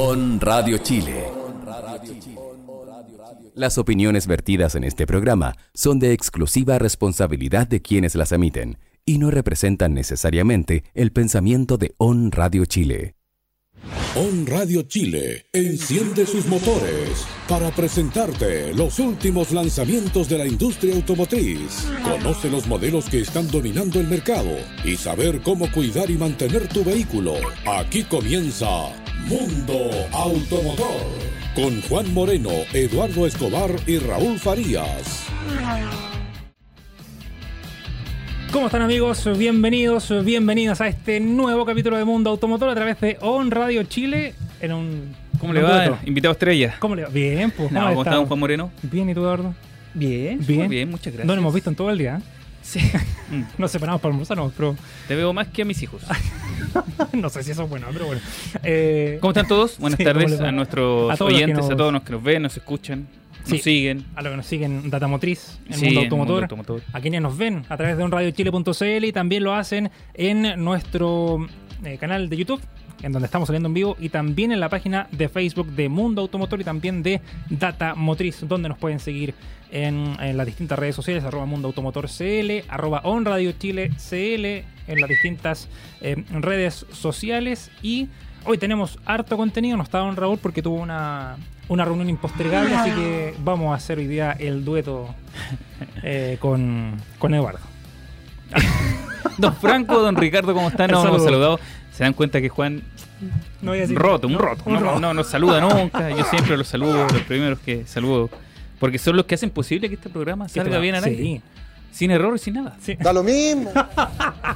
On Radio Chile. Las opiniones vertidas en este programa son de exclusiva responsabilidad de quienes las emiten y no representan necesariamente el pensamiento de On Radio Chile. On Radio Chile enciende sus motores para presentarte los últimos lanzamientos de la industria automotriz. Conoce los modelos que están dominando el mercado y saber cómo cuidar y mantener tu vehículo. Aquí comienza Mundo Automotor con Juan Moreno, Eduardo Escobar y Raúl Farías. ¿Cómo están amigos? Bienvenidos, bienvenidas a este nuevo capítulo de Mundo Automotor a través de On Radio Chile en un... ¿Cómo le va? Invitado estrella. ¿Cómo le va? Bien, pues. No, ¿cómo ¿Cómo está? Juan Moreno? Bien, ¿y tú, Eduardo? Bien, Bien. bien, muchas gracias. No lo hemos visto en todo el día. ¿eh? Sí. Mm, Nos separamos para almorzar, no, pero Te veo más que a mis hijos. no sé si eso es bueno, pero bueno. Eh, ¿Cómo están todos? Buenas Sí, ¿cómo tardes a nuestros A todos oyentes, nos- a todos los que nos ven, nos escuchan, Sí. nos siguen. a los que nos siguen Data Motriz, en Sí, Mundo en Automotor. Mundo Automotor. a quienes nos ven a través de onradiochile.cl y también lo hacen en nuestro eh, canal de YouTube, en donde estamos saliendo en vivo, y también en la página de Facebook de Mundo Automotor y también de Data Motriz, donde nos pueden seguir en, en las distintas redes sociales, arroba Mundo Automotor CL, arroba onradiochile CL, en las distintas eh, redes sociales. Y hoy tenemos harto contenido, no está don Raúl porque tuvo una, una reunión impostergable, así que vamos a hacer hoy día el dueto eh, con, con Eduardo. Don Franco, don Ricardo, ¿cómo están? Nos hemos saludado. Se dan cuenta que Juan, No voy a un decir- roto, un roto. un no, roto. no nos saluda nunca. Yo siempre los saludo, los primeros que saludo. Porque son los que hacen posible que este programa salga bien al sí, aire. Sin error y sin nada. Sí, Da lo mismo.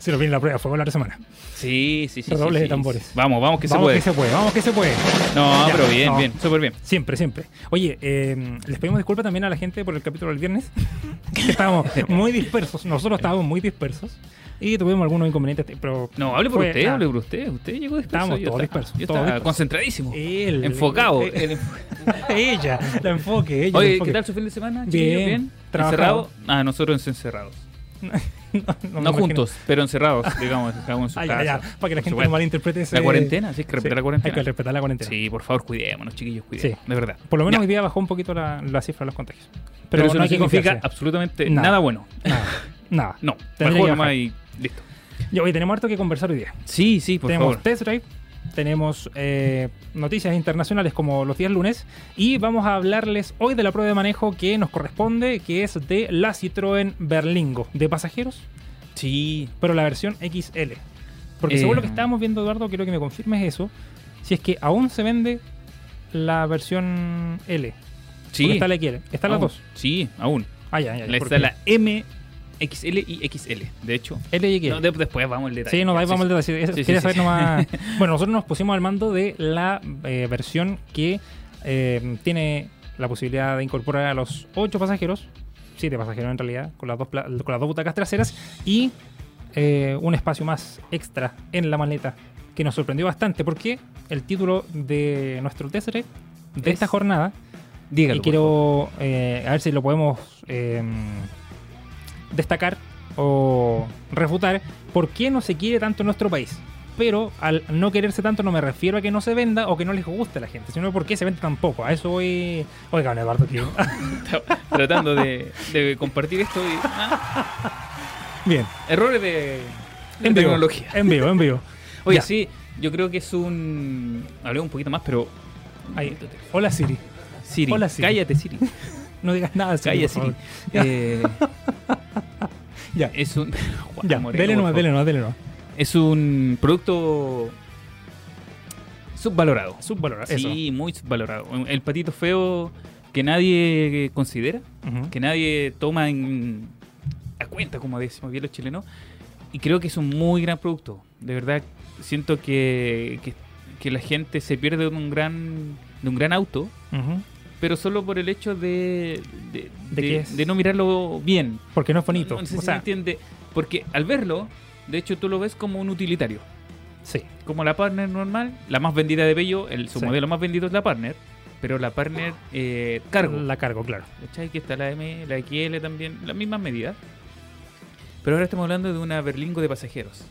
se nos viene la prueba, fue la semana. Sí, sí, sí. Redobles sí, de sí. tambores. Vamos, vamos que se vamos puede. que se puede, vamos que se puede. No, Ya, pero bien, no. bien, súper bien. Siempre, siempre. Oye, eh, les pedimos disculpas también a la gente por el capítulo del viernes, que estábamos muy dispersos. Nosotros estábamos muy dispersos y tuvimos algunos inconvenientes, pero No, hable por fue- usted, nada. hable por usted. Usted llegó disperso. Estábamos todos dispersos, Yo estaba dispersos. concentradísimo. Él, enfocado. El enf- ella, la enfoque, ella. el Oye, enfoque. ¿qué tal su fin de semana? Bien? ¿Bien? ¿Encerrado? Ah, nosotros encerrados. No, juntos, pero encerrados, digamos, cada uno en su Ah, casa. ya, ya, para que la gente supuesto. no malinterprete ese... La cuarentena, sí, hay que respetar la cuarentena. Hay que respetar la cuarentena. Sí, por favor, cuidémonos, chiquillos, cuidémonos. Sí. De verdad. Por lo menos Ya. hoy día bajó un poquito la, la cifra de los contagios. Pero, Pero, eso no significa confiarse. absolutamente Nada. nada, bueno. Nada, nada. No, mejor nomás y listo. Ya, hoy tenemos harto que conversar hoy día. Sí, sí, por tenemos favor. test drive, tenemos eh, noticias internacionales como los días lunes y vamos a hablarles hoy de la prueba de manejo que nos corresponde, que es de la Citroën Berlingo, de pasajeros, Sí, pero la versión XL. Porque Eh. según lo que estábamos viendo, Eduardo, quiero que me confirmes eso, si es que aún se vende la versión L. sí. Porque está la XL. Están las aún. dos. Sí, aún. Ah, ya, ya. Está la M, XL y XL, de hecho. L y XL. No, de- después vamos al detalle. Sí, no, ahí vamos al detalle. Sí, sí, saber nomás. Bueno, nosotros nos pusimos al mando de la eh, versión que eh, tiene la posibilidad de incorporar a los 8 pasajeros, 7 pasajeros en realidad, con las dos, con las dos butacas traseras y eh, un espacio más extra en la maleta que nos sorprendió bastante porque el título de nuestro test de Es- esta jornada Dígalo. y quiero a ver si lo podemos eh, destacar o refutar por qué no se quiere tanto en nuestro país. Pero al no quererse tanto no me refiero a que no se venda o que no les guste a la gente, sino por qué se vende tan poco. A eso voy... Oigan, Eduardo, tío. Tratando de, de compartir esto y. ah, Bien. errores de, de En vivo. tecnología. En vivo, en vivo. Oye, Ya. sí, yo creo que es un. Hablé un poquito más, pero. Ahí. Hola Siri. Siri, Hola, Siri. cállate, Siri. No digas nada, Siri. Cállate, Siri. Eh, Ya. es un. Juan Ya, Moreno, dele nomás, dele nomás, dele nomás. Es un producto subvalorado. Subvalorado. Eso. Sí, muy subvalorado. El patito feo que nadie considera, que nadie toma en a cuenta, como decimos bien los chilenos. Y creo que es un muy gran producto. De verdad, siento que, que, que la gente se pierde de un gran, de un gran auto. Pero solo por el hecho de, de, ¿De de- de no mirarlo bien. Porque no es bonito. No, no sé o si sea, entiende. Porque al verlo, de hecho, tú lo ves como un utilitario. sí. Como la Partner normal, la más vendida de Bello, el, su Sí. modelo más vendido es la Partner, pero la Partner eh, cargo. La cargo, claro. Que está la M, la XL también, las mismas medidas. Pero ahora estamos hablando de una Berlingo de pasajeros.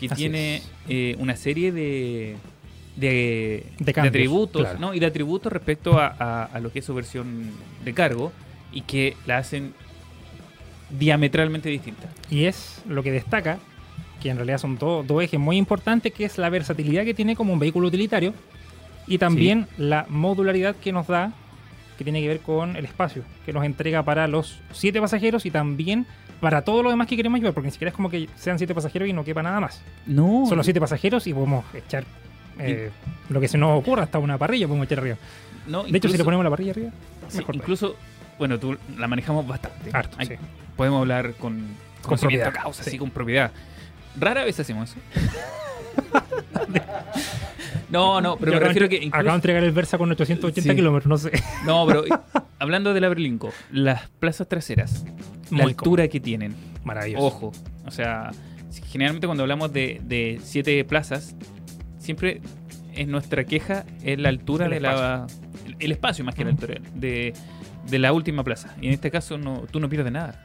Que Así tiene eh, una serie de, de, De cambios, atributos, claro. ¿no? Y de atributos respecto a, a- a lo que es su versión de cargo y que la hacen diametralmente distinta. Y es lo que destaca, que en realidad son do- dos ejes muy importantes, que es la versatilidad que tiene como un vehículo utilitario y también la modularidad que nos da, que tiene que ver con el espacio, que nos entrega para los siete pasajeros y también para todo lo demás que queremos llevar, porque ni siquiera es como que sean siete pasajeros y no quepa nada más. No, Son los siete pasajeros y podemos echar eh, lo que se nos ocurra, hasta una parrilla podemos echar arriba. no, De hecho, si le ponemos la parrilla arriba, sí, mejor. incluso, bueno, tú la manejamos bastante. Harto, sí. Podemos hablar con, conocimiento propiedad, causa, sí. con propiedad. Rara vez hacemos eso. no, no, pero Yo me acabo refiero que Acabo de entregar el Versa con 880 Sí. kilómetros, no sé. No, pero hablando de la Berlingo, las plazas traseras, la altura que tienen, Maravilloso. ojo, o sea, generalmente cuando hablamos de, de siete plazas, siempre es nuestra queja es la altura El de la el, el espacio más que la altura de, de la última plaza. Y en este caso no, tú no pierdes nada.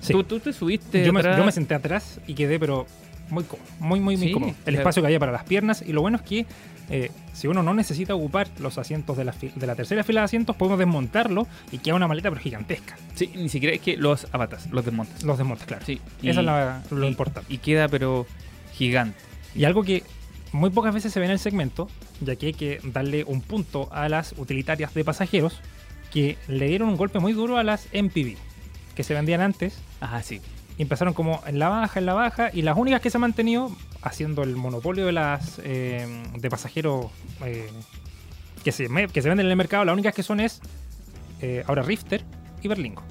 Sí. Tú, tú te subiste Yo me, atrás- yo me senté atrás y quedé, pero muy cómodo, muy, muy, muy Sí, cómodo. El claro. espacio que había para las piernas y lo bueno es que eh, si uno no necesita ocupar los asientos de la, de la tercera fila de asientos, podemos desmontarlo y queda una maleta pero gigantesca. Sí, ni siquiera es que los abatas, los desmontas. Los desmontes, claro. Sí, Eso es la- lo y- importante. Y queda pero gigante. Y algo que muy pocas veces se ve en el segmento, ya que hay que darle un punto a las utilitarias de pasajeros, que le dieron un golpe muy duro a las MPV, que se vendían antes, Ah, sí. y empezaron como en la baja, en la baja, y las únicas que se han mantenido haciendo el monopolio de las eh, de pasajeros eh, que, se, que se venden en el mercado, las únicas que son es eh, ahora Rifter y Berlingo,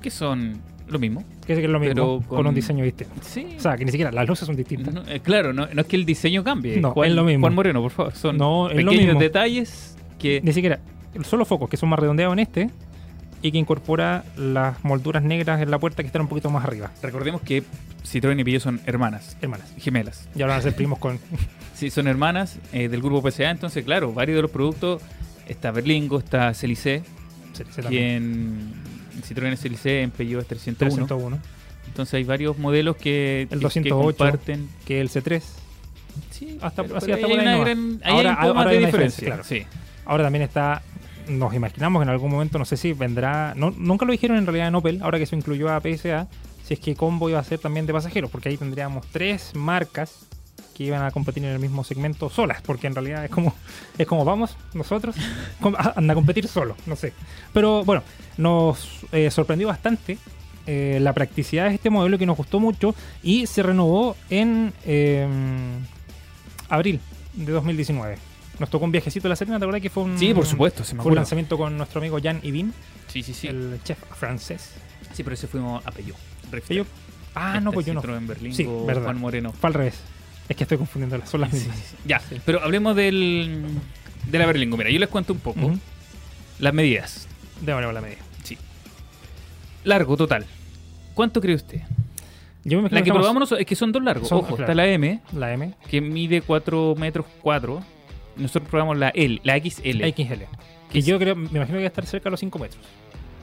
Que son lo mismo. que es lo mismo, Pero con... con- un diseño distinto. Sí. O sea, que ni siquiera las luces son distintas. No, eh, claro, no, no es que el diseño cambie. No, Juan, es lo mismo. Juan Moreno, por favor. Son No, es lo pequeños mismo. detalles que. Ni siquiera. Solo focos, que son más redondeados en este, y que incorpora las molduras negras en la puerta que están un poquito más arriba. Recordemos que Citroën y Peugeot son hermanas, Hermanas. gemelas. Y ahora van a ser primos con. Sí, son hermanas eh, del grupo PSA. Entonces, claro, varios de los productos. Está Berlingo, está también. en Citroën Celice, en Peugeot es 301. 301. Entonces hay varios modelos que, El que- que 208. comparten. Que el C3. Sí, Hasta- pero- así pero hasta hay una gran- ahí Ahora- hay un ahora hay una diferencia. diferencia, Sí. Ahora también está. Nos imaginamos que en algún momento, no sé si vendrá. No, nunca lo dijeron en realidad en Opel, ahora que se incluyó a PSA. Si es que Combo iba a ser también de pasajeros, porque ahí tendríamos tres marcas que iban a competir en el mismo segmento solas, porque en realidad es como, es como vamos nosotros, a- anda a competir solo, no sé. Pero bueno, nos eh, sorprendió bastante eh, la practicidad de este modelo que nos gustó mucho y se renovó en eh, abril de 2019. Nos tocó un viajecito a la Serena, ¿te acuerdas que fue un, Sí, por supuesto, se me fue un lanzamiento con nuestro amigo Jan Ibin, Sí, sí, sí. el chef francés? Sí, pero ese fuimos a Peugeot. Ah, no, pues yo no. en Berlín Sí, verdad. Juan Moreno. Fue al revés. Es que estoy confundiendo las, son las Sí, mismas. sí, sí. Ya, pero hablemos del, de la Berlingo. Mira, yo les cuento un poco Ujú. las medidas. Démosle la medida. Sí. Largo total. ¿Cuánto cree usted? Yo me La que probamos nosotros- es que son dos largos. Son- Ojo, claro. está la M, La M, que mide 4 metros 4. Nosotros probamos la L, la XL. la XL. Que yo creo, me imagino que va a estar cerca de los 5 metros.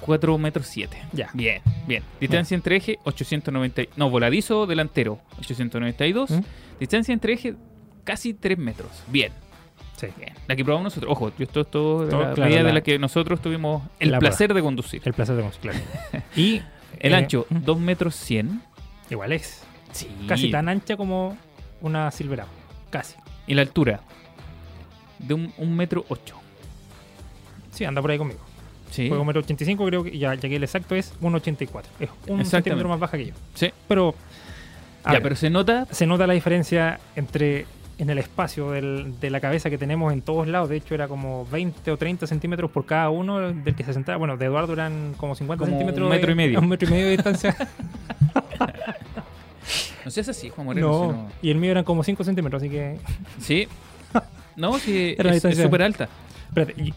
4 metros 7. Ya. Bien, bien. Distancia entre eje, 890. No, voladizo delantero, 892. ¿Mm? Distancia entre eje, casi 3 metros. Bien, Sí. bien. La que probamos nosotros. Ojo, yo esto, esto de Todo, la claro, medida de la- la que nosotros tuvimos el La placer de conducir. El placer de mezclar. y El eh, ancho, 2 metros 100. Igual es. Sí. Casi tan ancha como una Silverado. Casi. Y la altura, de un, un metro 8. Sí, anda por ahí conmigo. Sí. Un metro 85, creo que ya, ya que el exacto es 1,84. Es un centímetro más baja que yo. Sí. Pero, Ya, ver, pero se nota. se nota la diferencia entre en el espacio del- de la cabeza que tenemos en todos lados. De hecho, era como 20 o 30 centímetros por cada uno del que se sentaba. Bueno, de Eduardo eran como 50 Como un centímetros. metro de- y medio. Un metro y medio de distancia. No seas así, Juan Moreno. no, y el mío eran como 5 centímetros, así que Sí. No, sí, Era es- súper alta.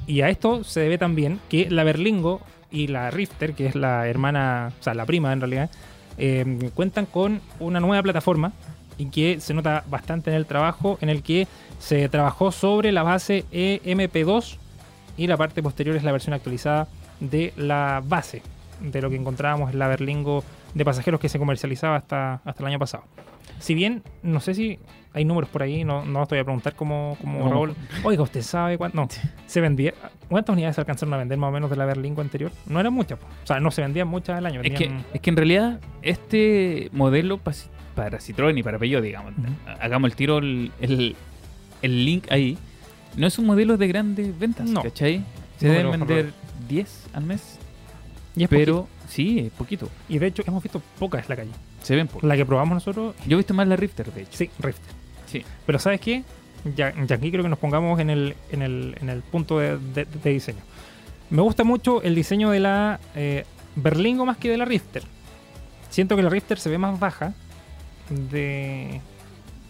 Y, a esto se debe también que la Berlingo y la Rifter, que es la hermana, o sea, la prima en realidad, eh, cuentan con una nueva plataforma y que se nota bastante en el trabajo, en el que se trabajó sobre la base E EMP2 y la parte posterior es la versión actualizada de la base de lo que encontrábamos en la Berlingo de pasajeros que se comercializaba hasta, hasta el año pasado. Si bien, no sé si hay números por ahí, no, no te voy a preguntar como, como No. Raúl. Oiga, ¿usted sabe cuánto? No, se vendía. ¿Cuántas unidades se alcanzaron a vender más o menos de la Berlingo anterior? No eran muchas, po. o sea, no se vendían muchas al año. Es que, es que en realidad este modelo pa- para Citroën y para Peugeot, digamos, hagamos el tiro, el, el- el link ahí, no es un modelo de grandes ventas, No. ¿cachai? Se deben vender 10 al mes, y es pero sí, es poquito. Y de hecho, hemos visto pocas en la calle. Se ven pocos. La que probamos nosotros, Yo he visto más la Rifter, de hecho. sí, Rift. Sí. Pero ¿sabes qué? Ya, ya aquí creo que nos pongamos en el, en el, en el punto de, de- de diseño. Me gusta mucho el diseño de la eh, Berlingo más que de la Rifter. Siento que la Rifter se ve más baja de,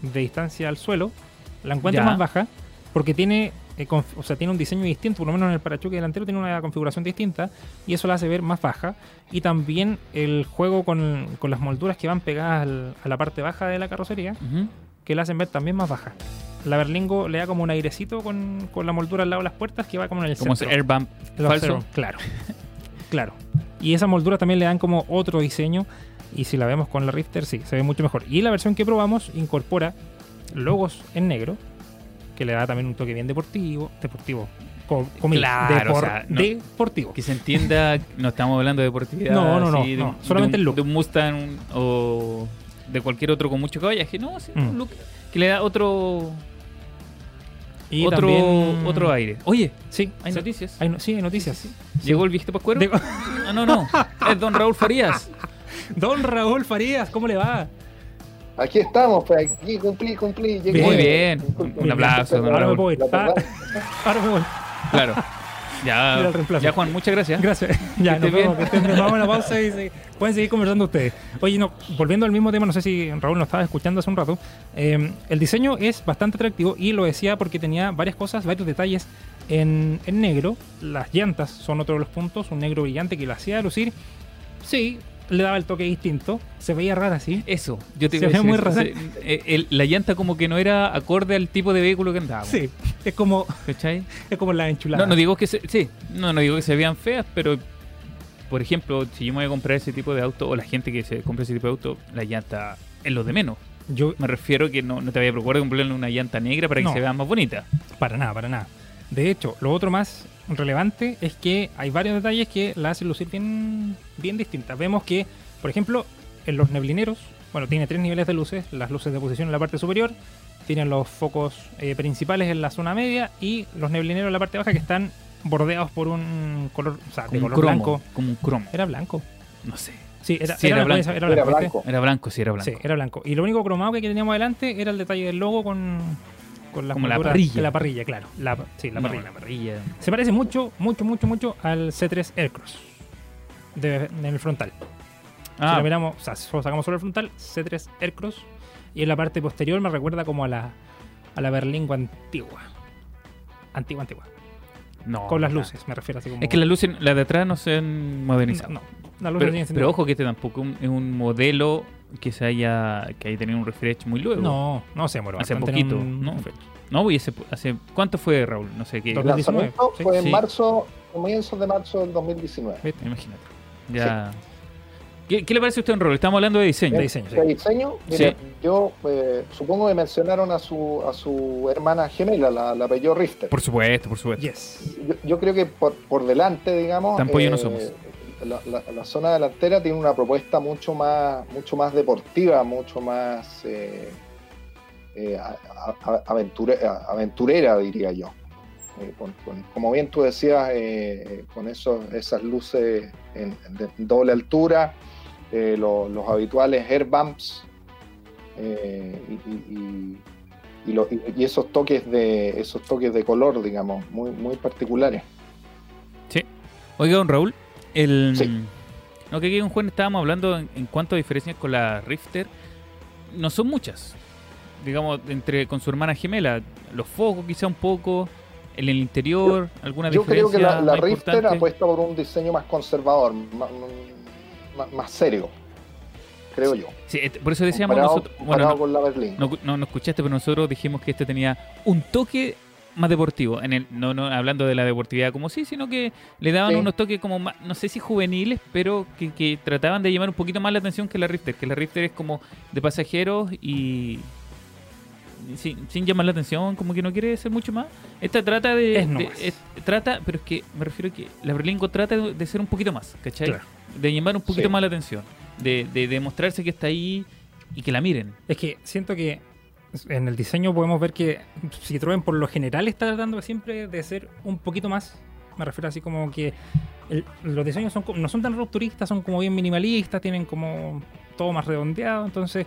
de distancia al suelo. La encuentro Ya. más baja porque tiene, eh, o sea, tiene un diseño distinto, por lo menos en el parachoque delantero tiene una configuración distinta y eso la hace ver más baja. Y también el juego con, con las molduras que van pegadas al- a la parte baja de la carrocería que la hacen ver también más baja. La Berlingo le da como un airecito con, con la moldura al lado de las puertas que va como en el Como centro. ese airbump falso. cero, Claro. claro. Y esas molduras también le dan como otro diseño. Y si la vemos con la Rifter, sí, se ve mucho mejor. Y la versión que probamos incorpora logos en negro, que le da también un toque bien deportivo. Deportivo. Claro, o sea, no- deportivo. Que se entienda, no estamos hablando de deportividad. No, no, no, así, de no, un- solamente de un, el look. De un Mustang o de cualquier otro con mucho caballaje. No, sí, Mm. un look que le da otro Y otro, también- otro aire. Oye, Sí, hay sí, noticias. hay no- sí, hay noticias. Llegó el viejito pascuero. De- Ah, no, no. Es don Raúl Farías. Don Raúl Farías, ¿cómo le va? Aquí estamos, pues aquí cumplí, cumplí. Llegué. Muy bien. Disculpe. Un aplauso, don Ahora me. La Ah, verdad, ahora me voy. Claro. Mira el Ya, ya Juan, muchas gracias. Gracias. Ya, nos vemos. Que estén. Vamos a una pausa y se- pueden seguir conversando ustedes. Oye, no, volviendo al mismo tema, no sé si Raúl nos estaba escuchando hace un rato. eh, el diseño es bastante atractivo y lo decía porque tenía varias cosas, varios detalles en, en negro. Las llantas son otro de los puntos, un negro brillante que lo hacía lucir. Sí, le daba el toque distinto. Se veía rara así. Eso, yo te Se iba a ve decir muy rara. Eh, la llanta como que no era acorde al tipo de vehículo que andábamos. Sí, es como, ¿Cachai? es como la enchulada. No, no digo que se, sí, no, no digo que se vean feas, pero por ejemplo, si yo me voy a comprar ese tipo de auto o la gente que se compra ese tipo de auto, la llanta es lo de menos. Yo, Me refiero que no, no te vaya a comprarle una llanta negra para que No. se vea más bonita. Para nada, para nada. De hecho, lo otro más relevante es que hay varios detalles que la hacen lucir bien, bien distintas. Vemos que, por ejemplo, en los neblineros, bueno, tiene tres niveles de luces, las luces de posición en la parte superior, tienen los focos eh, principales en la zona media y los neblineros en la parte baja que están bordeados por un color, o sea, de Como un color cromo. blanco. Como un cromo. Era blanco. No sé. Sí, era, Sí, era la blanco. era blanco, blanco. Era blanco, sí, era blanco. Sí, era blanco. Y lo único cromado que teníamos adelante era el detalle del logo con, con las Como la parrilla. La parrilla, claro. La, sí, la No, parrilla. la parrilla. Se parece mucho, mucho, mucho, mucho al C3 Aircross. De, en el frontal. Si Ah, lo miramos, o sea, si solo sacamos solo el frontal, C3 Aircross. Y en la parte posterior me recuerda como a la, a la Berlingo antigua. Antigua, antigua. no. Con las no. luces, me refiero así como. Es que las luces, las de atrás no se han modernizado. No, las luces pero, pero ojo que este tampoco es un modelo que se haya que haya tenido un refresh muy luego. No, no se demoró. Hace poquito, un- ¿no? No, y ese, hace ¿cuánto fue Raúl? No sé qué. El 2019, lanzamiento sí. fue en Sí. marzo, comienzos de marzo del 2019. ¿Viste? Imagínate. Ya. ¿Qué, qué le parece a usted, Raúl? Estamos hablando de diseño. De diseño, sí. De diseño, mira, Sí. yo eh, supongo que mencionaron a su a su hermana gemela, la, la Peugeot Rifter. Por supuesto, por supuesto. Yes. Yo, yo creo que por, por delante, digamos, Tan pollo no somos. La, zona delantera tiene una propuesta mucho más, mucho más deportiva, mucho más eh, eh, aventurera, diría yo. Eh, como bien tú decías, con esos, esas luces de doble altura, lo- los habituales air bumps y, y- esos toques de esos toques de color, digamos, muy, muy particulares. Oiga, don Raúl, el. Sí. No, que aquí con Juan estábamos hablando en, en cuanto a diferencias con la Rifter. No son muchas. Digamos, entre con su hermana gemela. Los focos, quizá un poco. En el interior, alguna Yo creo diferencia. que la, la Rifter importante? apuesta por un diseño más conservador, más, más- más serio, creo yo. Sí, et- por eso decíamos comparado, nosotros. Bueno, comparado no, con la Berlín. no, no escuchaste, pero nosotros dijimos que este tenía un toque más deportivo. En el, no, no hablando de la deportividad como sí, sino que le daban Sí. unos toques como más, no sé si juveniles, pero que, que trataban de llamar un poquito más la atención que la Rifter. Que la Rifter es como de pasajeros y sin, sin llamar la atención, como que no quiere ser mucho más. Esta trata de, Es de- es- trata, pero es que me refiero a que la Berlingo trata de, de ser un poquito más, ¿cachai? Claro. De llamar un poquito Sí. más la atención, de, de demostrarse que está ahí y que la miren. Es que siento que en el diseño podemos ver que Citroën por lo general está tratando siempre de ser un poquito más. Me refiero así como que los diseños son, no son tan rupturistas, son como bien minimalistas, tienen como todo más redondeado. Entonces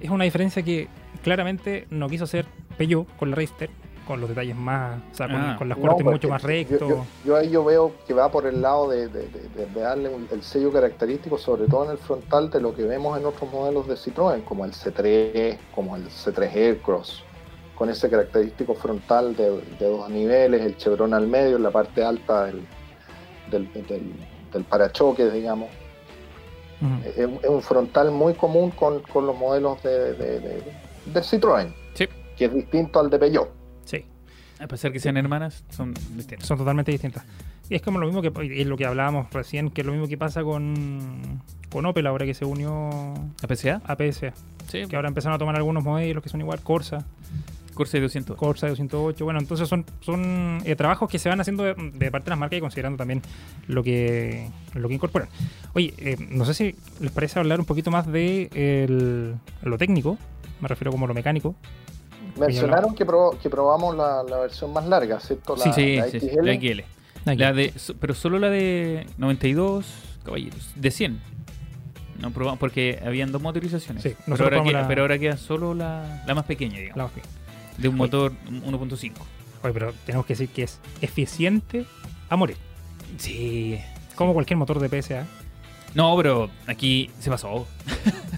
es una diferencia que claramente no quiso hacer Peugeot con la Richter, con los detalles más, o sea, con, Ah. con las cortes mucho más yo- rectos. Yo, yo ahí yo veo que va por el lado de, de- de- de- de darle un- el sello característico, sobre todo en el frontal, de lo que vemos en otros modelos de Citroën, como el C3, como el C3 Aircross, con ese característico frontal de, de dos niveles, el chevron al medio, en la parte alta del, del, del- del parachoques, digamos. Es, un- es un frontal muy común con, con los modelos de, de, de- de Citroën, Sí. que es distinto al de Peugeot. A pesar que sean hermanas, son distintas. son totalmente distintas. Y es como lo mismo que es lo que hablábamos recién, que es lo mismo que pasa con, con Opel ahora que se unió ¿A PSA? a PSA. Sí, Que ahora empezaron a tomar algunos modelos que son igual, Corsa, Corsa de 200. Corsa 208. Bueno, entonces son, son eh, trabajos que se van haciendo de, de parte de las marcas y considerando también lo que, lo que incorporan. Oye, eh, no sé si les parece hablar un poquito más de el- lo técnico, me refiero como lo mecánico. Mencionaron que, prob- que probamos la, la versión más larga, ¿cierto? La, sí, sí, la sí, XL. la XL. La de, pero solo la de 92 caballeros. De 100. No probamos porque habían dos motorizaciones. Sí, pero, ahora probamos queda, la- pero ahora queda solo la, la más pequeña, digamos. La más bien. De un motor 1.5. Oye, pero tenemos que decir que es eficiente a morir. Sí. Como cualquier motor de PSA. No, pero aquí se pasó.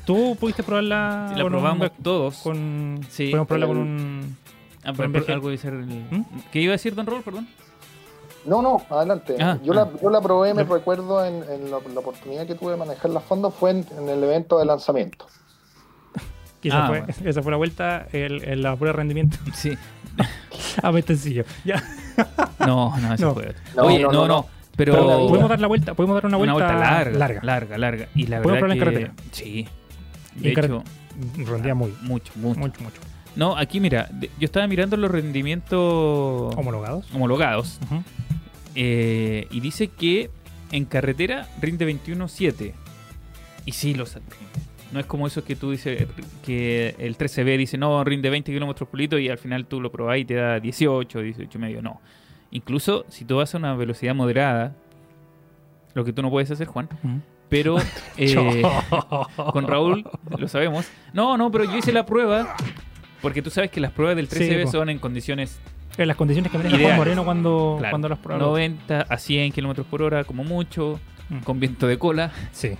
¿Tú pudiste probarla? la con un- probamos todos. con, Sí. Podemos probarla con un. Ah, con pero- un algo de ser el- ¿Mm? ¿Qué iba a decir Don Roll, perdón? No, no, adelante. Ah, yo, ah. La, yo la probé, me recuerdo, en, en la, la oportunidad que tuve de manejar las fondos fue en, en el evento de lanzamiento. esa, Ah, fue, bueno. esa fue la vuelta, el, el- la prueba de rendimiento Sí. a Bestencillo. Ya. No, no, eso No. fue. No, Oye, no, no, no, no. no. Pero. Podemos dar la vuelta, podemos dar una vuelta, una vuelta larga, larga. larga, larga. Y la Podemos verdad probarla en que sí. De hecho, Rendía muy, mucho, mucho. mucho, mucho. No, aquí mira, yo estaba mirando los rendimientos Homologados. homologados eh, y dice que en carretera rinde 21.7. Y sí, los rinde. No es como eso que tú dices que el 13B dice no, rinde 20 kilómetros por litro y al final tú lo probás y te da 18, 18 y medio. No. Incluso si tú vas a una velocidad moderada, lo que tú no puedes hacer, Juan. Pero eh, con Raúl lo sabemos. No, no, pero yo hice la prueba porque tú sabes que las pruebas del Sí, 13B po. son en condiciones En las condiciones que maneja Juan. Moreno cuando, claro, cuando las pruebas. 90 a 100 kilómetros por hora como mucho, Mm. con viento de cola, Sí.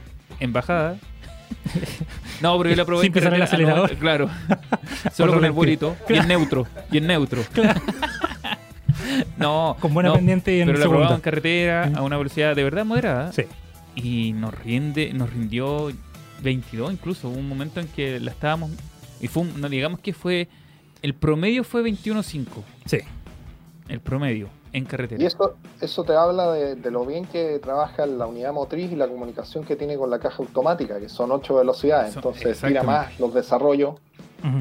en bajada. No, pero yo la probé Sin pisar el ah, no, acelerador. claro. Solo con el bolito. Y en neutro. Y en neutro. no. Con buena no, pendiente y en Pero la probamos en carretera Mm. a una velocidad de verdad moderada. Sí. Y nos rinde, nos rindió 22 incluso. Hubo un momento en que la estábamos. Y fue un- no digamos que fue. El promedio fue 21.5. Sí. El promedio en carretera. Y eso, eso te habla de, de lo bien que trabaja la unidad motriz y la comunicación que tiene con la caja automática, que son ocho velocidades. Son- Entonces tira más los desarrollos, Ujú.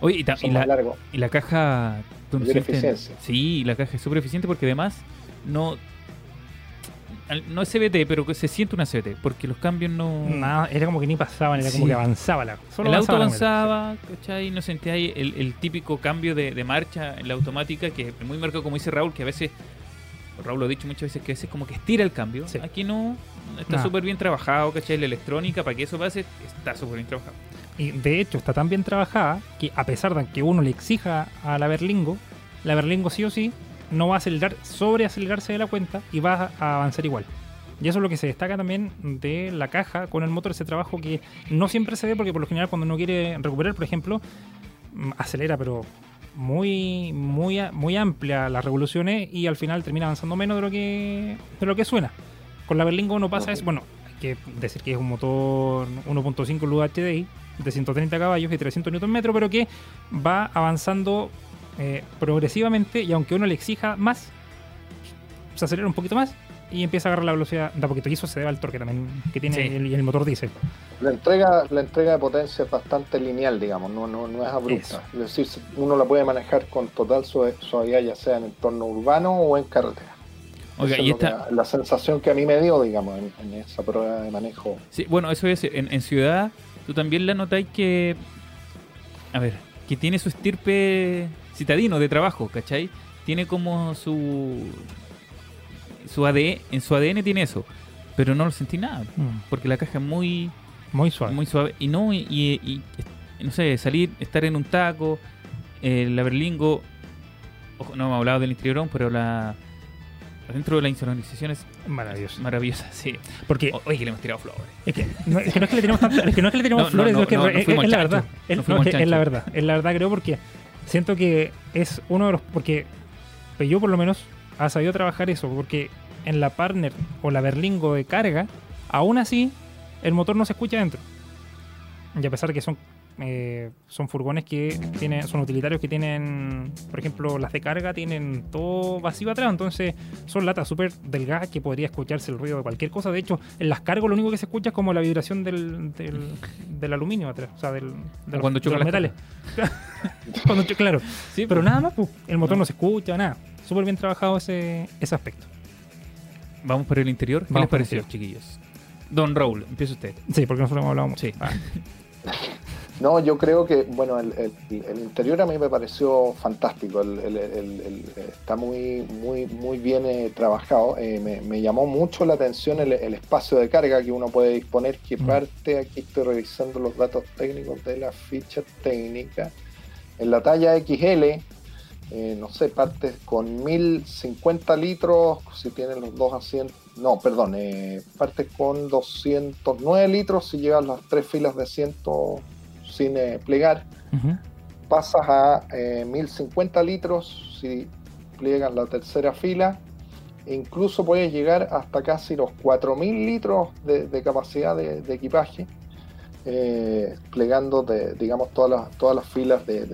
Oye, y, ta- y la, y la caja. ¿tú no Mayor sientes- eficiencia. Sí, la caja es súper eficiente porque además no. No es CBT, pero que se siente una CBT, porque los cambios no. Nada, era como que ni pasaban, era como que avanzaba la. Solo el auto avanzaba, ¿cachai? No sentía ahí el, el típico cambio de, de marcha en la automática, que es muy marcado, como dice Raúl, que a veces, Raúl lo ha dicho muchas veces, que a veces como que estira el cambio. Sí. Aquí no, está súper bien trabajado, ¿cachai? La electrónica, para que eso pase, está súper bien trabajado. Y de hecho está tan bien trabajada que a pesar de que uno le exija a la Berlingo, la Berlingo sí o sí no va a acelerar, sobreacelerarse de la cuenta y va a avanzar igual. Y eso es lo que se destaca también de la caja con el motor, ese trabajo que no siempre se ve porque por lo general cuando uno quiere recuperar, por ejemplo, mm, acelera pero muy muy muy amplia las revoluciones y al final termina avanzando menos de lo que de lo que suena. Con la Berlingo no pasa eso, bueno, hay que decir que es un motor 1.5 Luz HDI de 130 caballos y 300 Nm, pero que va avanzando eh, progresivamente y aunque uno le exija más, se acelera un poquito más y empieza a agarrar la velocidad de a poquito. Y eso se debe al torque también que tiene Sí. el, el motor diésel. La entrega, la entrega de potencia es bastante lineal, digamos, no, no, no es abrupta. Es decir, uno la puede manejar con total suavidad, ya sea en entorno urbano o en carretera. Esa y es esta, que- la sensación que a mí me dio, digamos, en, en esa prueba de manejo. Sí, bueno, eso es, en, en ciudad, tú también la notáis que, a ver, que tiene su estirpe citadino de trabajo, ¿cachai? Tiene como su, su ADN, en su ADN tiene eso, pero no lo sentí nada, porque la caja es muy, Muy suave. muy suave, y no, y, y- y, no sé, salir, estar en un taco, eh, la Berlingo, ojo, no hemos hablado del interiorón, pero la... Dentro de la insonorización es Maravilloso. maravillosa, sí. Porque O- Oye, que le hemos tirado flores. es que, no, es que no es que le tenemos tanta- es que no es que le tenemos No, flores, no, es que no, es, no es- fuimos es la verdad. Es, No no, fuimos es que es la verdad. Es la verdad, creo, porque siento que es uno de los. Porque yo, por lo menos, ha sabido trabajar eso. Porque en la partner o la berlingo de carga, aún así, el motor no se escucha dentro. Y a pesar que son. Eh, son furgones que tienen son utilitarios que tienen por ejemplo las de carga tienen todo vacío atrás entonces son latas súper delgadas que podría escucharse el ruido de cualquier cosa de hecho en las cargo lo único que se escucha es como la vibración del, del, del aluminio atrás o sea del, de los- cuando de chocan los metales Cuando cho- claro Sí, pero pues. nada más pues, el motor No. no, se escucha nada súper bien trabajado ese, ese aspecto Vamos por el interior. ¿Qué Vamos les pareció, chiquillos? Don Raúl, empieza usted. sí porque nosotros hemos hablado mucho Sí. Ah, No, yo creo que, bueno, el, el- el interior a mí me pareció fantástico. El- está muy, muy, muy bien eh, trabajado. Eh, me, me llamó mucho la atención el, espacio de carga que uno puede disponer, que Mm. parte, aquí estoy revisando los datos técnicos de la ficha técnica. En la talla XL, eh, no sé, partes con 1050 litros, si tienen los dos asientos. No, perdón, partes con 209 litros si llevas las tres filas de asientos sin eh, plegar. Pasas a eh, 1050 litros si pliegan la tercera fila. E incluso puedes llegar hasta casi los 4000 litros de, de capacidad de, de equipaje, eh, plegando de, digamos, todas las, todas las filas de,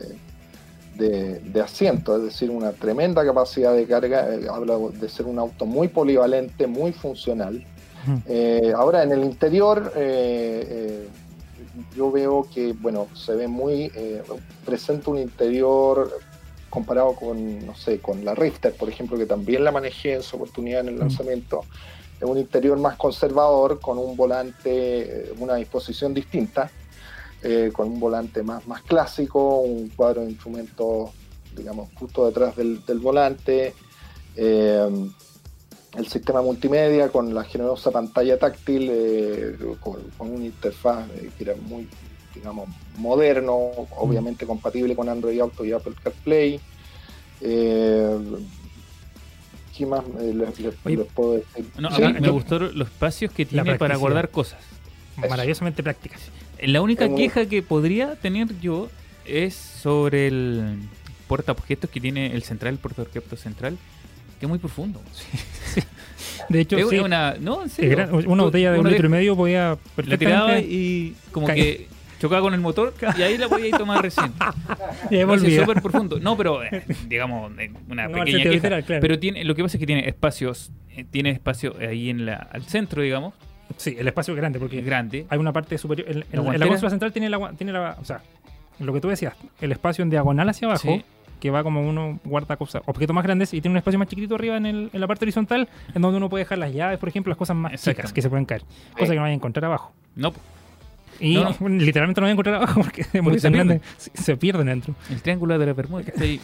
de, asiento, es decir, una tremenda capacidad de carga. eh, habla de ser un auto muy polivalente, muy funcional. Eh, ahora en el interior eh, eh, yo veo que bueno se ve muy eh, presenta un interior comparado con no sé con la Rifter por ejemplo que también la manejé en su oportunidad en el Mm. lanzamiento es un interior más conservador con un volante eh, una disposición distinta eh, con un volante más más clásico un cuadro de instrumentos digamos justo detrás del, del volante eh, el sistema multimedia con la generosa pantalla táctil, eh, con, con una interfaz eh, que era muy, digamos, moderno, obviamente compatible con Android Auto y Apple CarPlay. Eh, ¿Qué más eh, les, les- Oye, les puedo decir? No, Sí, me yo- gustó los espacios que tiene para guardar cosas. maravillosamente prácticas La única Es muy- queja que podría tener yo es sobre el portaobjetos que tiene el central, el portaobjetos central, que es muy profundo. de hecho es sí, una, no, en es serio. gran- una botella de un litro y medio podía La tiraba y como que chocaba con el motor y ahí la podía ir tomar recién. y ahí súper profundo. No, pero eh, digamos, eh, una No, pequeña sentido queja. literal, claro. Pero tiene, lo que pasa es que tiene espacios, eh, tiene espacio ahí en la, al centro, digamos, Sí, el espacio es grande porque es grande. hay una parte superior. En, en- en la consola central tiene la, tiene la. O sea, lo que tú decías, el espacio en diagonal hacia abajo, Sí. Que va como uno guarda cosas, objetos más grandes, y tiene un espacio más chiquitito arriba en, el- en la parte horizontal, en donde uno puede dejar las llaves, por ejemplo, las cosas más chicas que se pueden caer. Cosas que no vaya a encontrar abajo. No, Y No, no. literalmente no voy a encontrar abajo porque, porque se pierden. se, pierden dentro. el triángulo de la Bermuda que está ahí.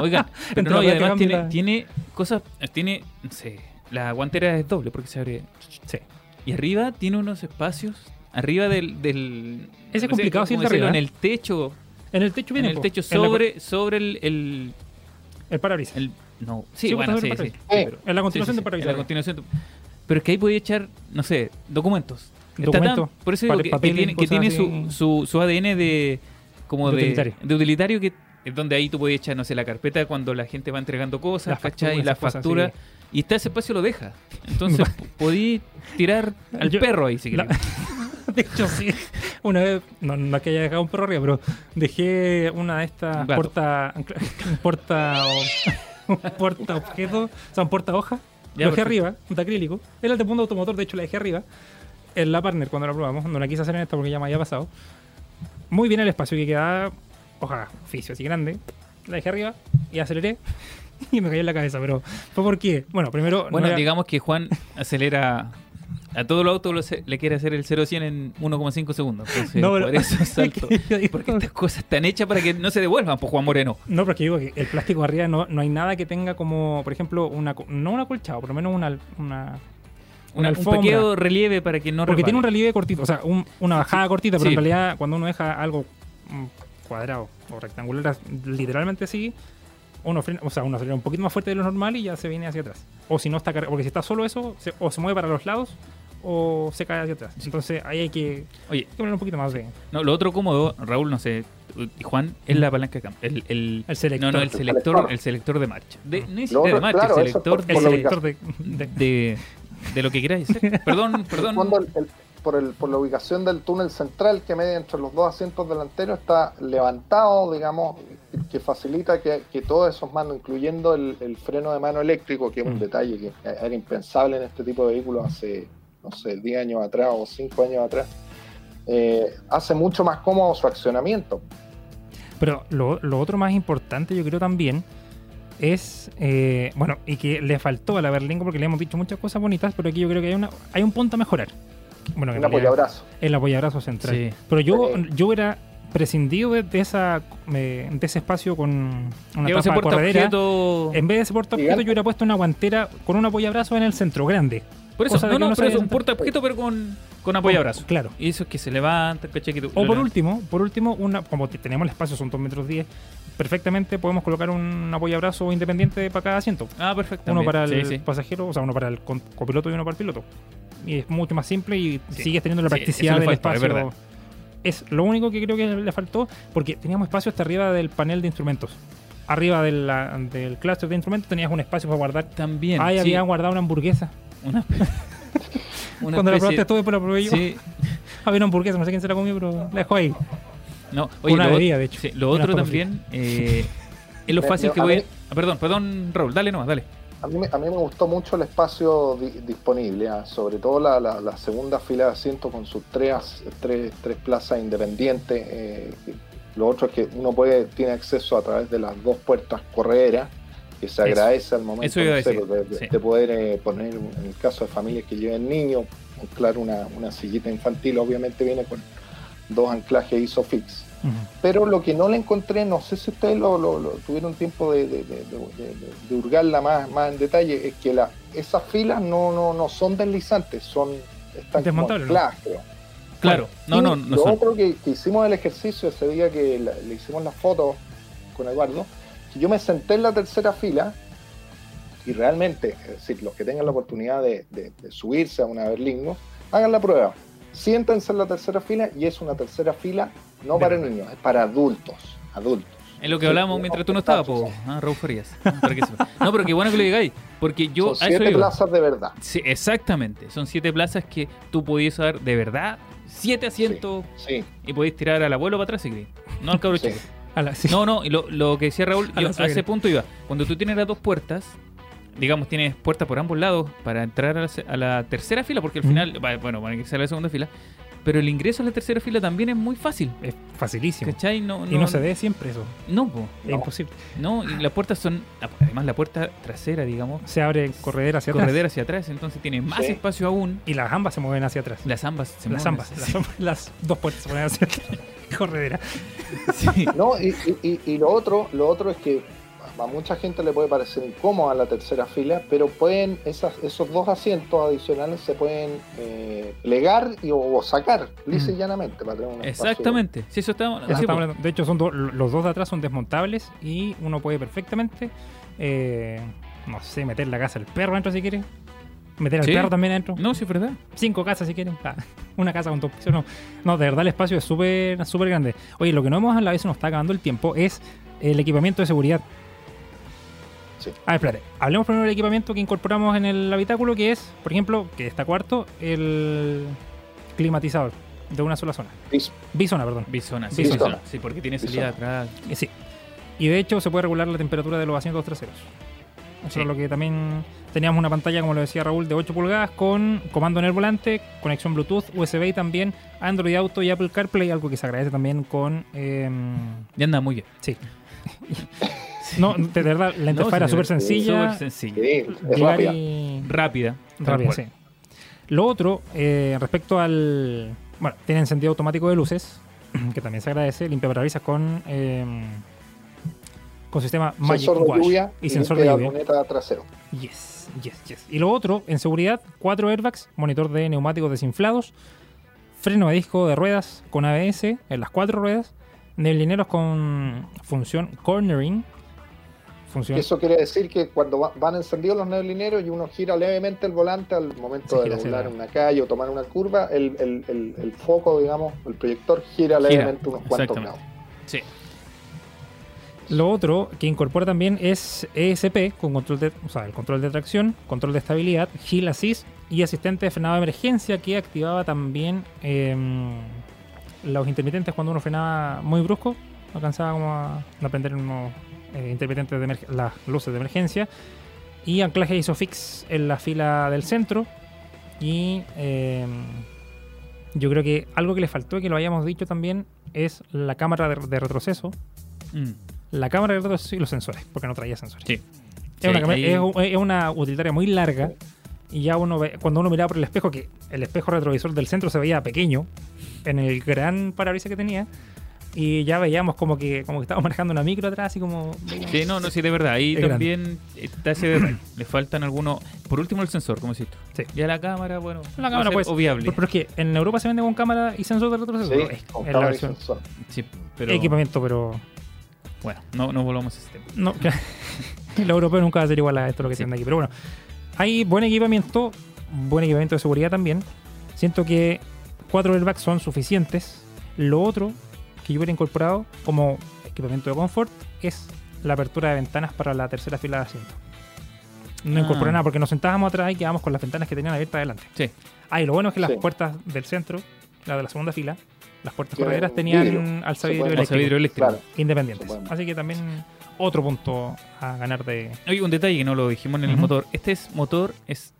Oigan, pero no, y además tiene, la- tiene cosas, tiene, no sé, la guantera es doble porque se abre. Sí. Y arriba tiene unos espacios, arriba del... del Ese es sé complicado, sí, de decirlo, arriba, en ¿eh? el techo, En el techo en viene. el po, techo en la- sobre, sobre el, el, el parabrisas. el- no, sí, Sí, bueno, sí, sobre sí, el sí, parabrisas. pero- En la continuación sí, parabrisas. en la continuación. Pero es que ahí podía echar, no sé, documentos. Por eso digo que, tiene, que su, su, su ADN de como De de, utilitario. de utilitario que es donde ahí tú puedes echar, no sé, la carpeta cuando la gente va entregando cosas, Las ¿cachai? facturas, La cosas, factura. sí. Y está ese espacio lo deja. Entonces podí tirar al Yo- perro ahí si la-. De hecho, sí. Una vez, no, no es que haya dejado un perro arriba, pero dejé una de estas gato. porta, un porta, un porta objeto, o sea, un porta hoja. Ya, Lo dejé perfecto. arriba, de acrílico. Era el de punto automotor, de hecho la dejé arriba. En la partner cuando la probamos, no la quise hacer en esta porque ya me había pasado. Muy bien el espacio que quedaba, hoja, oficio así grande. La dejé arriba y aceleré y me cayó en la cabeza, pero fue porque, bueno, primero... Bueno, no era- digamos que Juan acelera a todo el auto, lo se- le quiere hacer el 0 100 en 1,5 segundos. Entonces, No, pero- por eso salto. Porque estas cosas están hechas para que no se devuelvan, por Juan Moreno. No, porque digo que el plástico arriba no, no hay nada que tenga como, por ejemplo, una, no una colchado, por lo menos una, una, Una- un pequeño relieve para que no Porque tiene un relieve cortito, o sea, un- una bajada cortita, pero Sí. en realidad cuando uno deja algo mm, cuadrado o rectangular, literalmente así, uno frena, o sea, uno acelera un poquito más fuerte de lo normal y ya se viene hacia atrás. O si no está cargado, porque si está solo eso, se- o se mueve para los lados o se cae hacia atrás. Entonces ahí hay que, hay Oye, que poner un poquito más de... no, lo otro cómodo, Raúl, no sé, y Juan, es la palanca de cambio. El, el, El selector. No, no, el El selector, el selector de marcha. De, no es Lo de marcha, claro, el selector por- El por la selector de, de- de, de lo que queráis hacer. Perdón, perdón. Cuando el- el- por, el, por la ubicación del túnel central que media entre los dos asientos delanteros está levantado, digamos, que facilita que, que todos esos manos, incluyendo el, el freno de mano eléctrico, que es un Mm. detalle que era impensable en este tipo de vehículos hace, no sé, 10 años atrás o 5 años atrás, eh, hace mucho más cómodo su accionamiento. Pero lo, lo otro más importante, yo creo también, es, eh, bueno, y que le faltó a la Berlingo, porque le hemos dicho muchas cosas bonitas, pero aquí yo creo que hay, una, hay un punto a mejorar. Bueno, realidad apoyabrazo. El apoyabrazo central. Sí. Pero yo, Sí. yo era prescindido de, de esa, eh, de ese espacio con una tapa corredera. portaobjeto. En vez de ese portaobjeto, yo hubiera puesto una guantera con un apoyabrazo en el centro, grande. Por eso, no, no, pero es un portaobjeto, pero con, con apoyabrazo. Claro. Y eso es que se levanta, ¿cachai? Que O por levantas. último, por último, una, como te- tenemos el espacio, son 2 metros 10, perfectamente podemos colocar un apoyabrazo independiente para cada asiento. Ah, perfecto. Uno para el Sí, sí. pasajero, o sea, uno para el copiloto y uno para el piloto. Y es mucho más simple y Sí. sigues teniendo la practicidad del es espacio. verdad. Es lo único que creo que le faltó, porque teníamos espacio hasta arriba del panel de instrumentos. Arriba de la- del clúster de instrumentos tenías un espacio para guardar. También. Ahí sí, había guardado una hamburguesa. Una, una Cuando la probaste tú, después la probé yo. Sí. Había una hamburguesa, no sé quién se la comió, pero la dejó ahí. No, oye, Una bebida, de hecho. sí, lo otro también eh, es lo Me- fácil que a voy Ah, Perdón, perdón, Raúl, dale nomás, dale. A mí, me- a mí me gustó mucho el espacio di- disponible, ah, sobre todo la, la- la segunda fila de asientos con sus tres, tres, tres plazas independientes. eh, lo otro es que uno puede tiene acceso a través de las dos puertas correderas, que se Eso. agradece al momento de, de- sí. de poder eh, poner, en el caso de familias que lleven niños, anclar una, una sillita infantil, obviamente viene con dos anclajes ISOFIX. Ujú. Pero lo que no le encontré, no sé si ustedes lo, lo- lo tuvieron tiempo de, de, de- hurgarla más, más en detalle, es que la, esas filas no, no, no son deslizantes, son están Desmontables. Claro, no, no, no Lo son. otro que, que hicimos el ejercicio ese día que la- le hicimos las fotos con Eduardo, yo me senté en la tercera fila y realmente, es decir, los que tengan la oportunidad de, de- de subirse a una Berlingo, hagan la prueba. Siéntense en la tercera fila y es una tercera fila no para niños, es para adultos. Adultos. Es lo que hablábamos sí, mientras tú no estabas, po, ah, Raúl Farías. No, pero qué bueno que lo digáis, porque yo Son siete plazas de verdad. Sí, exactamente, son siete plazas que tú podías dar de verdad, siete asientos Sí, y podéis tirar al abuelo para atrás si queréis. No al cabro chico. A la- sí. No, no, y lo, lo que decía Raúl, A yo a ese punto iba. Cuando tú tienes las dos puertas, digamos, tienes puertas por ambos lados para entrar a la, a la tercera fila, porque al final, bueno, van a que sea la segunda fila, pero el ingreso a la tercera fila también es muy fácil. Es facilísimo. ¿Cachai? No, Y no se ve siempre eso. No, po, Es No. imposible. no, y las puertas son, además la puerta trasera, digamos, Se abre corredera hacia atrás. corredera hacia atrás, entonces tiene más Sí. espacio aún. Y las ambas se mueven hacia atrás. Las ambas se las mueven ambas. hacia- Las, ambas- las dos puertas se ponen hacia atrás. Corredera. Sí. No, y, y- y- y lo otro, lo otro es que a mucha gente le puede parecer incómoda la tercera fila, pero pueden esas, esos dos asientos adicionales se pueden eh, plegar y, o, o sacar lisa y Mm. llanamente para tener un espacio- Exactamente. Sí, eso sí, hablando. De hecho, son dos- los dos de atrás son desmontables y uno puede perfectamente, eh, no sé, meter la casa del perro dentro si quiere. Meter al Sí. perro también adentro. No, sí, es verdad. Cinco casas si quieren. Ah, una casa con dos pisos. No, no, de verdad el espacio es súper súper grande. Oye, lo que no hemos hablado, y se nos está acabando el tiempo, es el equipamiento de seguridad. Sí. A ver, espérate. Hablemos primero del equipamiento que incorporamos en el habitáculo, que es, por ejemplo, que está cuarto, el climatizador. de una sola zona. Bis- Bisona, perdón. Bisona, sí, Bisona. Bisona. Sí, porque tiene salida atrás. Eh, Sí. Y de hecho se puede regular la temperatura de los asientos traseros. Eso Sí. es lo que también teníamos una pantalla, como lo decía Raúl, de 8 pulgadas con comando en el volante, conexión Bluetooth, USB y también Android Auto y Apple CarPlay, algo que se agradece también con... em, Ya anda muy bien. sí. no, de verdad, la interfaz No, era súper sencilla. Súper sencilla. Sí, es llegar rápida. y- Rápida. sí. Lo otro, eh, respecto al. Bueno, tiene encendido automático de luces, que también se agradece. Limpia parabrisas con. eh, con sistema Magic Sensor de lluvia y sensor de lluvia. luneta trasero. Yes, yes, yes. Y lo otro, en seguridad, cuatro airbags, monitor de neumáticos desinflados, freno de disco de ruedas con ABS en las cuatro ruedas, neblineros con función cornering. Función. Eso quiere decir que cuando va- van encendidos los neblineros y uno gira levemente el volante al momento de doblar la- una calle o tomar una curva, el, el- el- el foco, digamos, el proyector gira, Gira, levemente unos cuantos exactamente. grados. Sí. Lo otro que incorpora también es ESP con control de, o sea, el control de tracción, control de estabilidad, Hill Assist y asistente de frenado de emergencia que activaba también em, los intermitentes cuando uno frenaba muy brusco, alcanzaba como a, a prender unos eh, intermitentes de las luces de emergencia y anclaje ISOFIX en la fila del centro y em, yo creo que algo que le faltó y que lo hayamos dicho también es la cámara de- de retroceso Mm. la cámara de retroceso y los sensores, porque no traía sensores. Sí. Es, Sí, una, cama- ahí- es un- es una utilitaria muy larga y ya uno ve, cuando uno miraba por el espejo, que el espejo retrovisor del centro se veía pequeño en el gran parabrisas que tenía y ya veíamos como que como que estábamos manejando una micro atrás y como... Sí, no, no, sí, de verdad. Ahí Es también está ese detalle. Le faltan algunos. Por último, el sensor, como decís tú. Sí. Ya la cámara, bueno. La cámara pues... Obviable. Pero, pero es que en Europa se vende con cámara y sensor de retroceso. Sí, con es la cámara y versión sensor. Sí, pero. equipamiento, pero... Bueno, no, no volvamos a ese tema. No, lo europeo nunca va a ser igual a esto lo que Sí. tienen aquí. Pero bueno, hay buen equipamiento, buen equipamiento de seguridad también. Siento que cuatro airbags son suficientes. Lo otro que yo hubiera incorporado como equipamiento de confort es la apertura de ventanas para la tercera fila de asiento. No Ah. incorporé nada porque nos sentábamos atrás y quedábamos con las ventanas que tenían abiertas adelante. Sí. Ah, y lo bueno es que las Sí. puertas del centro, la de la segunda fila, las puertas correderas tenían vidrio. eléctrico, vidrio eléctrico. Claro. independientes. Así que también otro punto a ganar de, Oye, un detalle que no lo dijimos en el motor. Este es motor es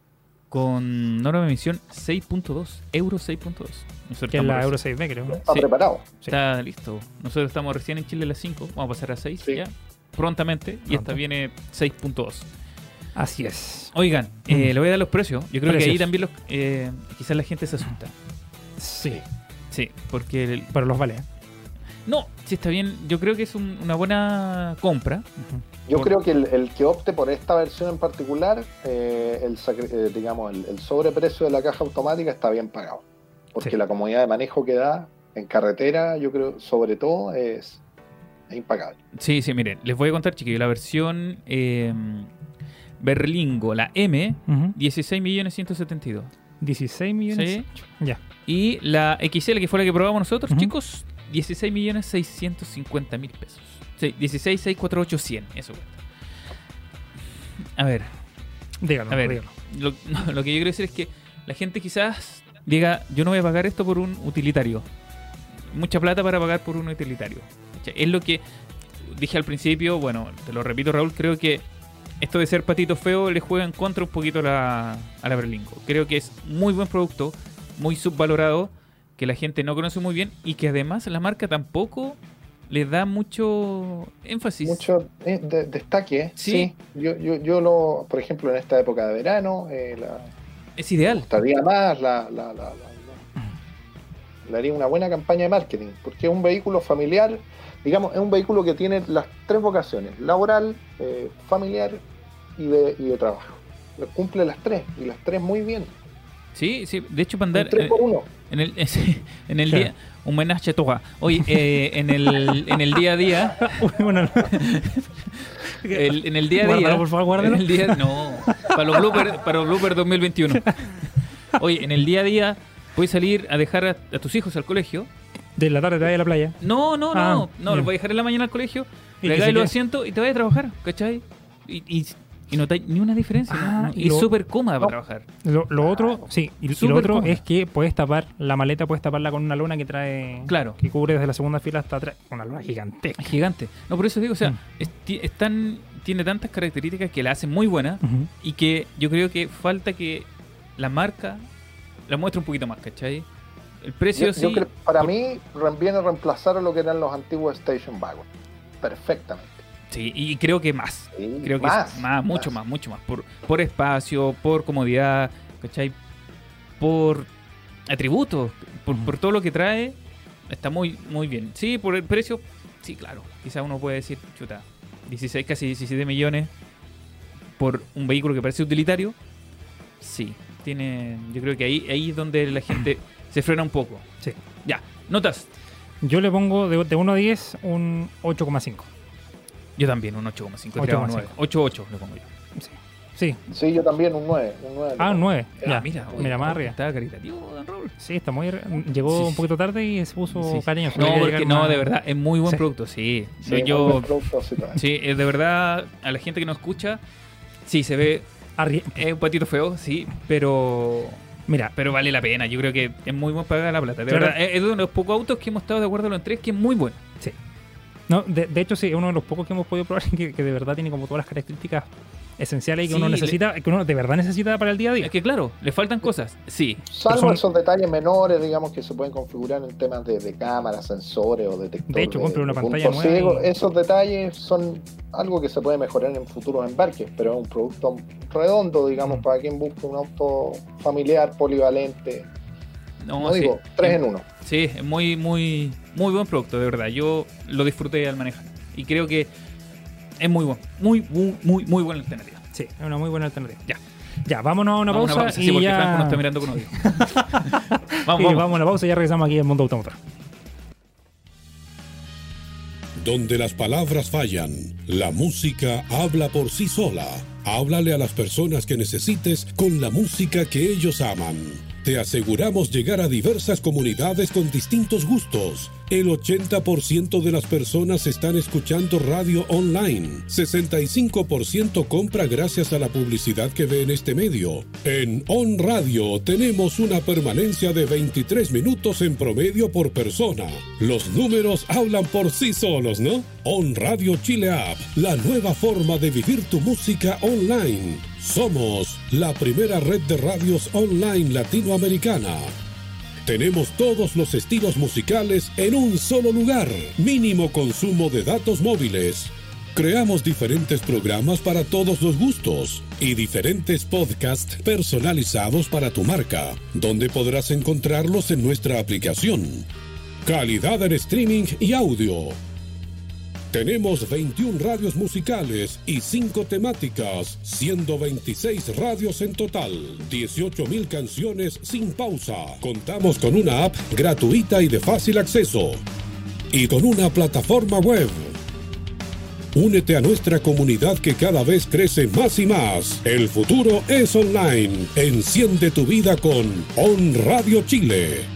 con norma de emisión 6.2, Euro 6.2. Nosotros que es estamos la Euro 6B, creo. Está Sí. preparado. Sí. Está listo. Nosotros estamos recién en Chile a las 5, vamos a pasar a 6 Sí. ya. Prontamente. Y esta Pronto. viene 6.2. Así es. Oigan, eh, Mm. le voy a dar los precios. Yo creo que ahí Precios. también los, eh, quizás la gente se asusta. Sí, Sí, porque el- pero los vale. No, sí está bien. Yo creo que es un- una buena compra. Yo Por- creo que el, el que opte por esta versión en particular, eh, el, eh, digamos, el, el sobreprecio de la caja automática está bien pagado. Porque Sí. la comodidad de manejo que da en carretera, yo creo, sobre todo, es, es impagable. Sí, sí, miren, les voy a contar, chiquillos, la versión eh, Berlingo, la M, Ujú. 16 millones 172. 16 millones. Sí. Ya. Y la XL, que fue la que probamos nosotros, chicos, 16 millones 650 mil pesos. Sí, 16 648 100, eso. A ver, Dígalo, A ver. dígalo. lo, no, lo que yo quiero decir es que la gente quizás diga, yo no voy a pagar esto por un utilitario. Mucha plata para pagar por un utilitario. Es lo que dije al principio, bueno, te lo repito Raúl, creo que esto de ser patito feo le juega en contra un poquito a la, a la Berlingo. Creo que es muy buen producto, muy subvalorado, que la gente no conoce muy bien y que además la marca tampoco le da mucho énfasis. Mucho eh, de- destaque. Sí. Yo, yo, yo lo, por ejemplo, en esta época de verano, eh, la, Es ideal. gustaría más, la, la, la, le haría una buena campaña de marketing, porque es un vehículo familiar, digamos, es un vehículo que tiene las tres vocaciones, laboral, eh, familiar y de, y de trabajo. Cumple las tres, y las tres muy bien. Sí, sí, de hecho para andar... Un tres por uno. En el, en el día, un menaje toga. Oye, eh, en, el, en el día a día, bueno, el- en el día a Guárdalo, día, por favor, guárdalo. en el día, no, para los bloopers, para los bloopers 2021. Oye, en el día a día puedes salir a dejar a, a tus hijos al colegio. de la tarde te vas a la playa. No, no, no, Ah, no, los voy a dejar en la mañana al colegio, se los asientos y te vas a trabajar, ¿cachai? Y, y Y no notáis ni una diferencia. Ah, ¿no? y súper cómoda No. para trabajar. Lo, lo otro, sí, y, lo otro es que puedes tapar, la maleta puedes taparla con una lona que trae, Claro. que cubre desde la segunda fila hasta atrás, una lona gigantesca. Es gigante. No, por eso digo, o sea, Mm. es, tan- tiene tantas características que la hacen muy buena y que yo creo que falta que la marca la muestre un poquito más, ¿cachai? El precio Yo- sí. yo creo- para por- mí viene a reemplazar a lo que eran los antiguos Station Wagon. Perfectamente. Sí, y creo que más. Sí, Creo que más, mucho más, mucho más. Por, por espacio, por comodidad, ¿cachai? Por atributos, por, por todo lo que trae, está muy, muy bien. Sí, por el precio, sí, claro. Quizá uno puede decir, chuta, 16, casi 17 millones por un vehículo que parece utilitario. Sí, tiene. Yo creo que ahí, ahí es donde la gente se frena un poco. Sí. Ya, notas. Yo le pongo de, de 1 a 10 un 8,5. Yo también, un 8,5. 8,5. 8,8 le pongo yo. Sí. Sí. Sí, yo también un 9. Un 9 Ah, un 9. Ah, Ya. mira, Mira, oye, más arriba. Estaba caritativo, Dan Raúl. Sí, está muy. Llegó Sí, un poquito tarde y se puso Sí, cariñoso. No, porque no, más- de verdad, es muy buen Sí. producto, sí. Sí, No, muy yo, buen producto, sí, es de verdad, a la gente que nos escucha, sí, se ve, Arri- es un patito feo, sí, pero Mira, pero vale la pena. Yo creo que es muy buen pagar la plata. De Claro. verdad, es es uno de los pocos autos que hemos estado de acuerdo los tres que es muy bueno. No, de, de hecho sí, es uno de los pocos que hemos podido probar que, que de verdad tiene como todas las características esenciales y que Sí, uno le- necesita, que uno de verdad necesita para el día a día. Es que claro, le faltan cosas, sí. Salvo son- esos detalles menores, digamos, que se pueden configurar en temas de, de cámaras, sensores o detectores. De hecho, compre una pantalla nueva ciego. y- Esos detalles son algo que se puede mejorar en futuros embarques, pero es un producto redondo, digamos, Mm. para quien busque un auto familiar, polivalente. No, No sí. digo, tres en uno. Sí, es muy, muy, muy buen producto, de verdad. Yo lo disfruté al manejar. Y creo que es muy bueno. Muy, muy, muy, muy buena alternativa. Sí, es una muy buena alternativa. Ya. Ya, vámonos a una Vamos a pausa, una pausa, y sí, porque ya... Franco nos está mirando con odio. Sí, vamos, vamos. vamos. a una pausa y ya regresamos aquí en Mundo Automotor. Donde las palabras fallan, la música habla por sí sola. Háblale a las personas que necesites con la música que ellos aman. Te aseguramos llegar a diversas comunidades con distintos gustos. El 80% de las personas están escuchando radio online. 65% compra gracias a la publicidad que ve en este medio. En On Radio tenemos una permanencia de 23 minutos en promedio por persona. Los números hablan por sí solos, ¿no? On Radio Chile App, la nueva forma de vivir tu música online. Somos la primera red de radios online latinoamericana. Tenemos todos los estilos musicales en un solo lugar. Mínimo consumo de datos móviles. Creamos diferentes programas para todos los gustos y diferentes podcasts personalizados para tu marca, donde podrás encontrarlos en nuestra aplicación. Calidad en streaming y audio. Tenemos 21 radios musicales y 5 temáticas, siendo 26 radios en total, 18.000 canciones sin pausa. Contamos con una app gratuita y de fácil acceso. Y con una plataforma web. Únete a nuestra comunidad que cada vez crece más y más. El futuro es online. Enciende tu vida con On Radio Chile.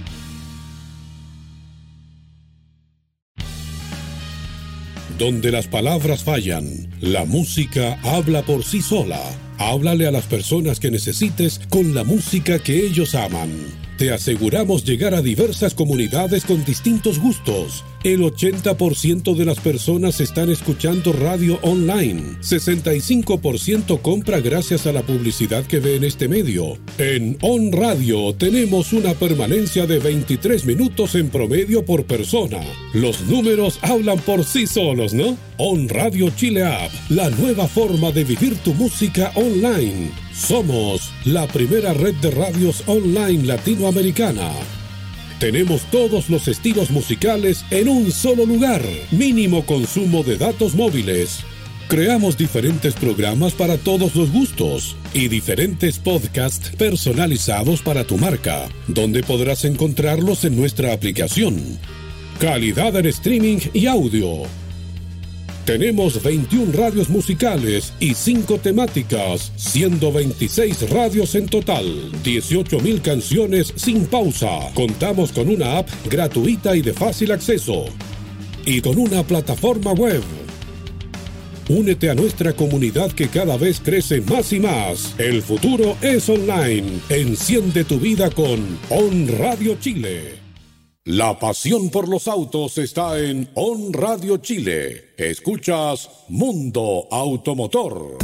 Donde las palabras fallan, la música habla por sí sola. Háblale a las personas que necesites con la música que ellos aman. Te aseguramos llegar a diversas comunidades con distintos gustos. El 80% de las personas están escuchando radio online. 65% compra gracias a la publicidad que ve en este medio. En On Radio tenemos una permanencia de 23 minutos en promedio por persona. Los números hablan por sí solos, ¿no? On Radio Chile App, la nueva forma de vivir tu música online. Somos la primera red de radios online latinoamericana. Tenemos todos los estilos musicales en un solo lugar. Mínimo consumo de datos móviles. Creamos diferentes programas para todos los gustos y diferentes podcasts personalizados para tu marca, donde podrás encontrarlos en nuestra aplicación. Calidad en streaming y audio. Tenemos 21 radios musicales y 5 temáticas, siendo 26 radios en total, 18.000 canciones sin pausa. Contamos con una app gratuita y de fácil acceso. Y con una plataforma web. Únete a nuestra comunidad que cada vez crece más y más. El futuro es online. Enciende tu vida con On Radio Chile. La pasión por los autos está en On Radio Chile. Escuchas Mundo Automotor.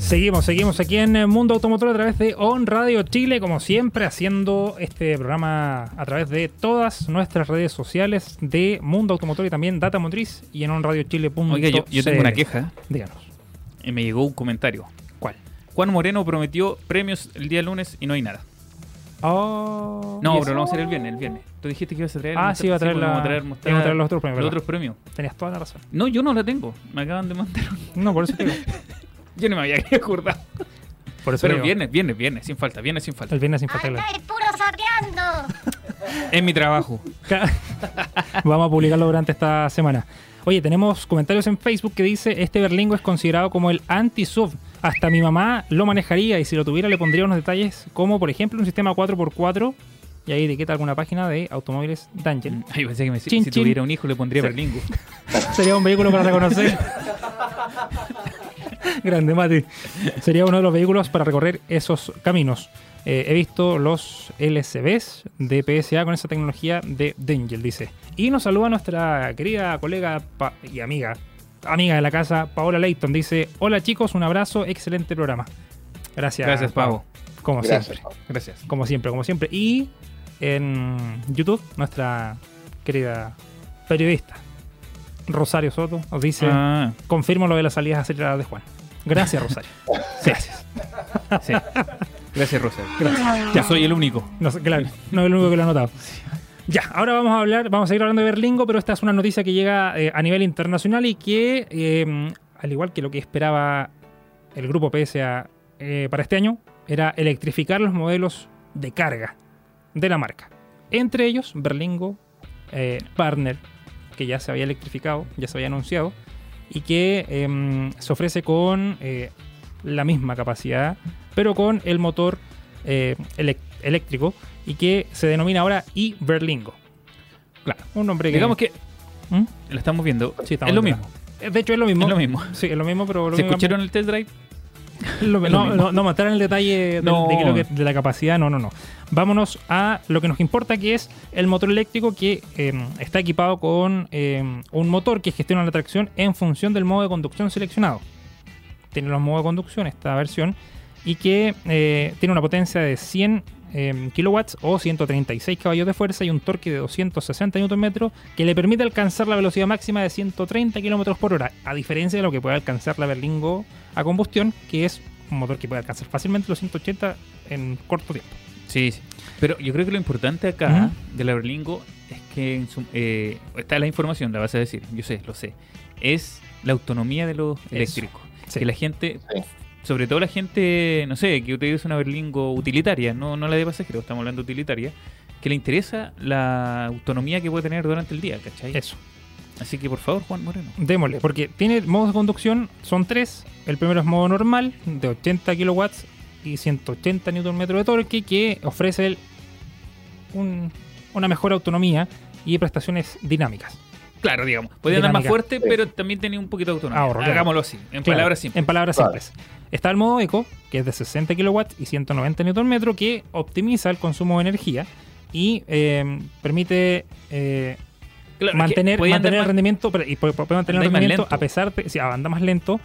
Seguimos, seguimos aquí en Mundo Automotor a través de On Radio Chile, como siempre, haciendo este programa a través de todas nuestras redes sociales de Mundo Automotor y también Data Motriz y en onradiochile.cl. Oiga, yo, yo tengo una queja Díganos. y me llegó un comentario. ¿Cuál? Juan Moreno prometió premios el día lunes y no hay nada. Oh, No, ¿y pero lo vamos a hacer el viernes, el viernes. Tú dijiste que ibas a traer. Ah, sí, iba a traer, pues, la- vamos a traer, iba mostrar a traer los otros premios. los otros premios. Tenías toda la razón. No, yo no la tengo. Me acaban de mandar. No, por eso te digo. Yo no me había acordado. Por eso Pero digo. viernes, viernes, viernes, sin falta, viernes sin falta. El viernes sin falta. ¡Anda el puro sapeando! Es mi trabajo. Vamos a publicarlo durante esta semana. Oye, tenemos comentarios en Facebook que dice este berlingo es considerado como el anti-sub. Hasta mi mamá lo manejaría y si lo tuviera le pondría unos detalles como por ejemplo un sistema 4x4 y ahí etiqueta alguna página de automóviles Dangel. Ay, pensé que me, Chin, si chin. tuviera un hijo le pondría Sí. berlingo. Sería un vehículo para reconocer. Grande, Mati. Sería uno de los vehículos para recorrer esos caminos. Eh, he visto los LCBs de PSA con esa tecnología de Dangel, dice. Y nos saluda nuestra querida colega y amiga, amiga de la casa, Paola Leighton. Dice: Hola chicos, un abrazo, excelente programa. Gracias, Gracias, Pavo. Como Gracias. siempre. Gracias. Como siempre, como siempre. Y en YouTube, nuestra querida periodista, Rosario Soto, nos dice: Ah, Confirmo lo de las salidas aceleradas de Juan. Gracias, Rosario. Gracias. sí. Gracias, Rosa. Ya soy el único. No, claro, no es el único que lo ha notado. Ya, ahora vamos a hablar, vamos a seguir hablando de Berlingo, pero esta es una noticia que llega eh, a nivel internacional y que, eh, al igual que lo que esperaba el grupo PSA eh, para este año, era electrificar los modelos de carga de la marca. Entre ellos, Berlingo, Partner, que ya se había electrificado, ya se había anunciado, y que em, se ofrece con la misma capacidad, pero con el motor eléctrico y que se denomina ahora i-Berlingo. Claro, un nombre que... Digamos que ¿Mm? lo estamos viendo. Sí, estamos es lo mismo. De hecho, es lo mismo. Es lo mismo. Sí, es lo mismo, pero... Lo ¿Se mismo- escucharon el test drive? lo- Es lo no, no, no mostrar el detalle de, No. de de la capacidad, no, no, no. Vámonos a lo que nos importa, que es el motor eléctrico que eh, está equipado con eh, un motor que gestiona la tracción en función del modo de conducción seleccionado. Tiene los modos de conducción esta versión y que eh, tiene una potencia de 100 eh, kilowatts o 136 caballos de fuerza y un torque de 260 Nm que le permite alcanzar la velocidad máxima de 130 km por hora, a diferencia de lo que puede alcanzar la Berlingo a combustión, que es un motor que puede alcanzar fácilmente los 180 en corto tiempo. Sí, sí. Pero yo creo que lo importante acá de la Berlingo es que en su- eh, está la información, la vas a decir, yo sé, lo sé. Es la autonomía de los eléctricos. Sí. Que la gente. Sobre todo la gente, no sé, que utiliza una Berlingo utilitaria, no, no la de pasajero, estamos hablando de utilitaria, que le interesa la autonomía que puede tener durante el día, ¿cachai? Eso. Así que por favor, Juan Moreno. Démosle, porque tiene modos de conducción, son tres. El primero es modo normal, de 80 kilowatts y 180 Nm de torque, que ofrece el- un- una mejor autonomía y prestaciones dinámicas. Claro, digamos. Puede andar más fuerte, pero también tiene un poquito de autonomía. Ahorro, claro. Hagámoslo así, en Claro, palabras simples. En palabras simples. Está el modo eco, que es de 60 kilowatts y 190 Nm, que optimiza el consumo de energía y eh, permite eh, Claro, mantener, mantener el rendimiento, pero- y puede, puede mantener el rendimiento a pesar de, sí, anda más lento,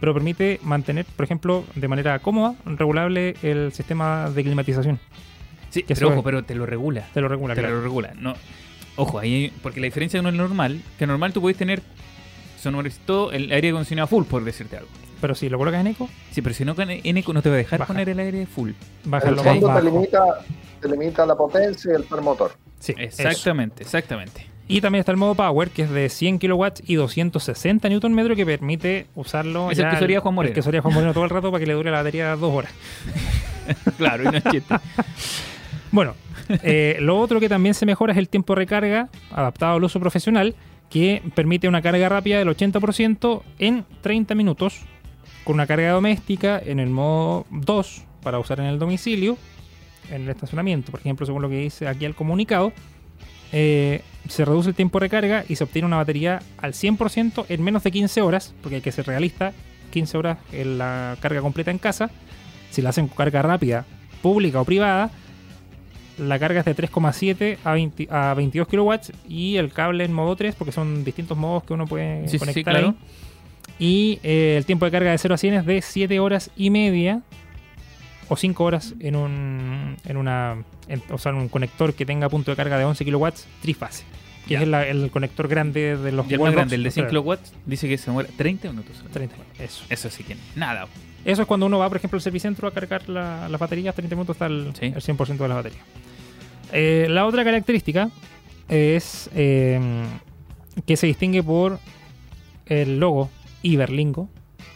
pero permite mantener, por ejemplo, de manera cómoda, regulable el sistema de climatización. Sí, que pero ojo, pero te lo regula. Te lo regula, te claro. lo regula. No, ojo, ahí, porque la diferencia uno es normal, que normal tú puedes tener sonorizado el aire acondicionado full, por decirte algo. Pero si lo colocas en eco, Sí, pero si no con en eco no te va a dejar Baja. poner el aire full. En bajarlo el más fondo te limita, te limita la potencia y el motor. Sí, eso. Exactamente, exactamente. Y también está el modo Power, que es de 100 kilowatts y 260 Nm, que permite usarlo. Es el que usaría Juan Moreno. El que usaría Juan Moreno todo el rato para que le dure la batería dos horas. Claro, y no es chiste. Bueno, eh, lo otro que también se mejora es el tiempo de recarga adaptado al uso profesional, que permite una carga rápida del 80% en 30 minutos, con una carga doméstica en el modo 2 para usar en el domicilio, en el estacionamiento, por ejemplo, según lo que dice aquí el comunicado. eh, se reduce el tiempo de recarga y se obtiene una batería al 100% en menos de 15 horas, porque hay que ser realista, 15 horas en la carga completa en casa. Si la hacen carga rápida, pública o privada, la carga es de 3,7 a, 20 a 22 kilowatts y el cable en modo 3, porque son distintos modos que uno puede Sí, conectar sí, claro. ahí. Y eh, el tiempo de carga de 0 a 100 es de 7 horas y media o 5 horas en un, en una, en- o sea, en un conector que tenga punto de carga de 11 kilowatts trifase. Que Ya. es la- el conector grande de los Y el más grande, el de 100 Claro, kilowatts, dice que se demora 30 minutos. 30, eso. Eso sí que nada. Eso es cuando uno va, por ejemplo, al servicentro a cargar la- las baterías, 30 minutos está el, Sí. el 100% de la batería. Eh, la otra característica es eh, que se distingue por el logo Iberlingo,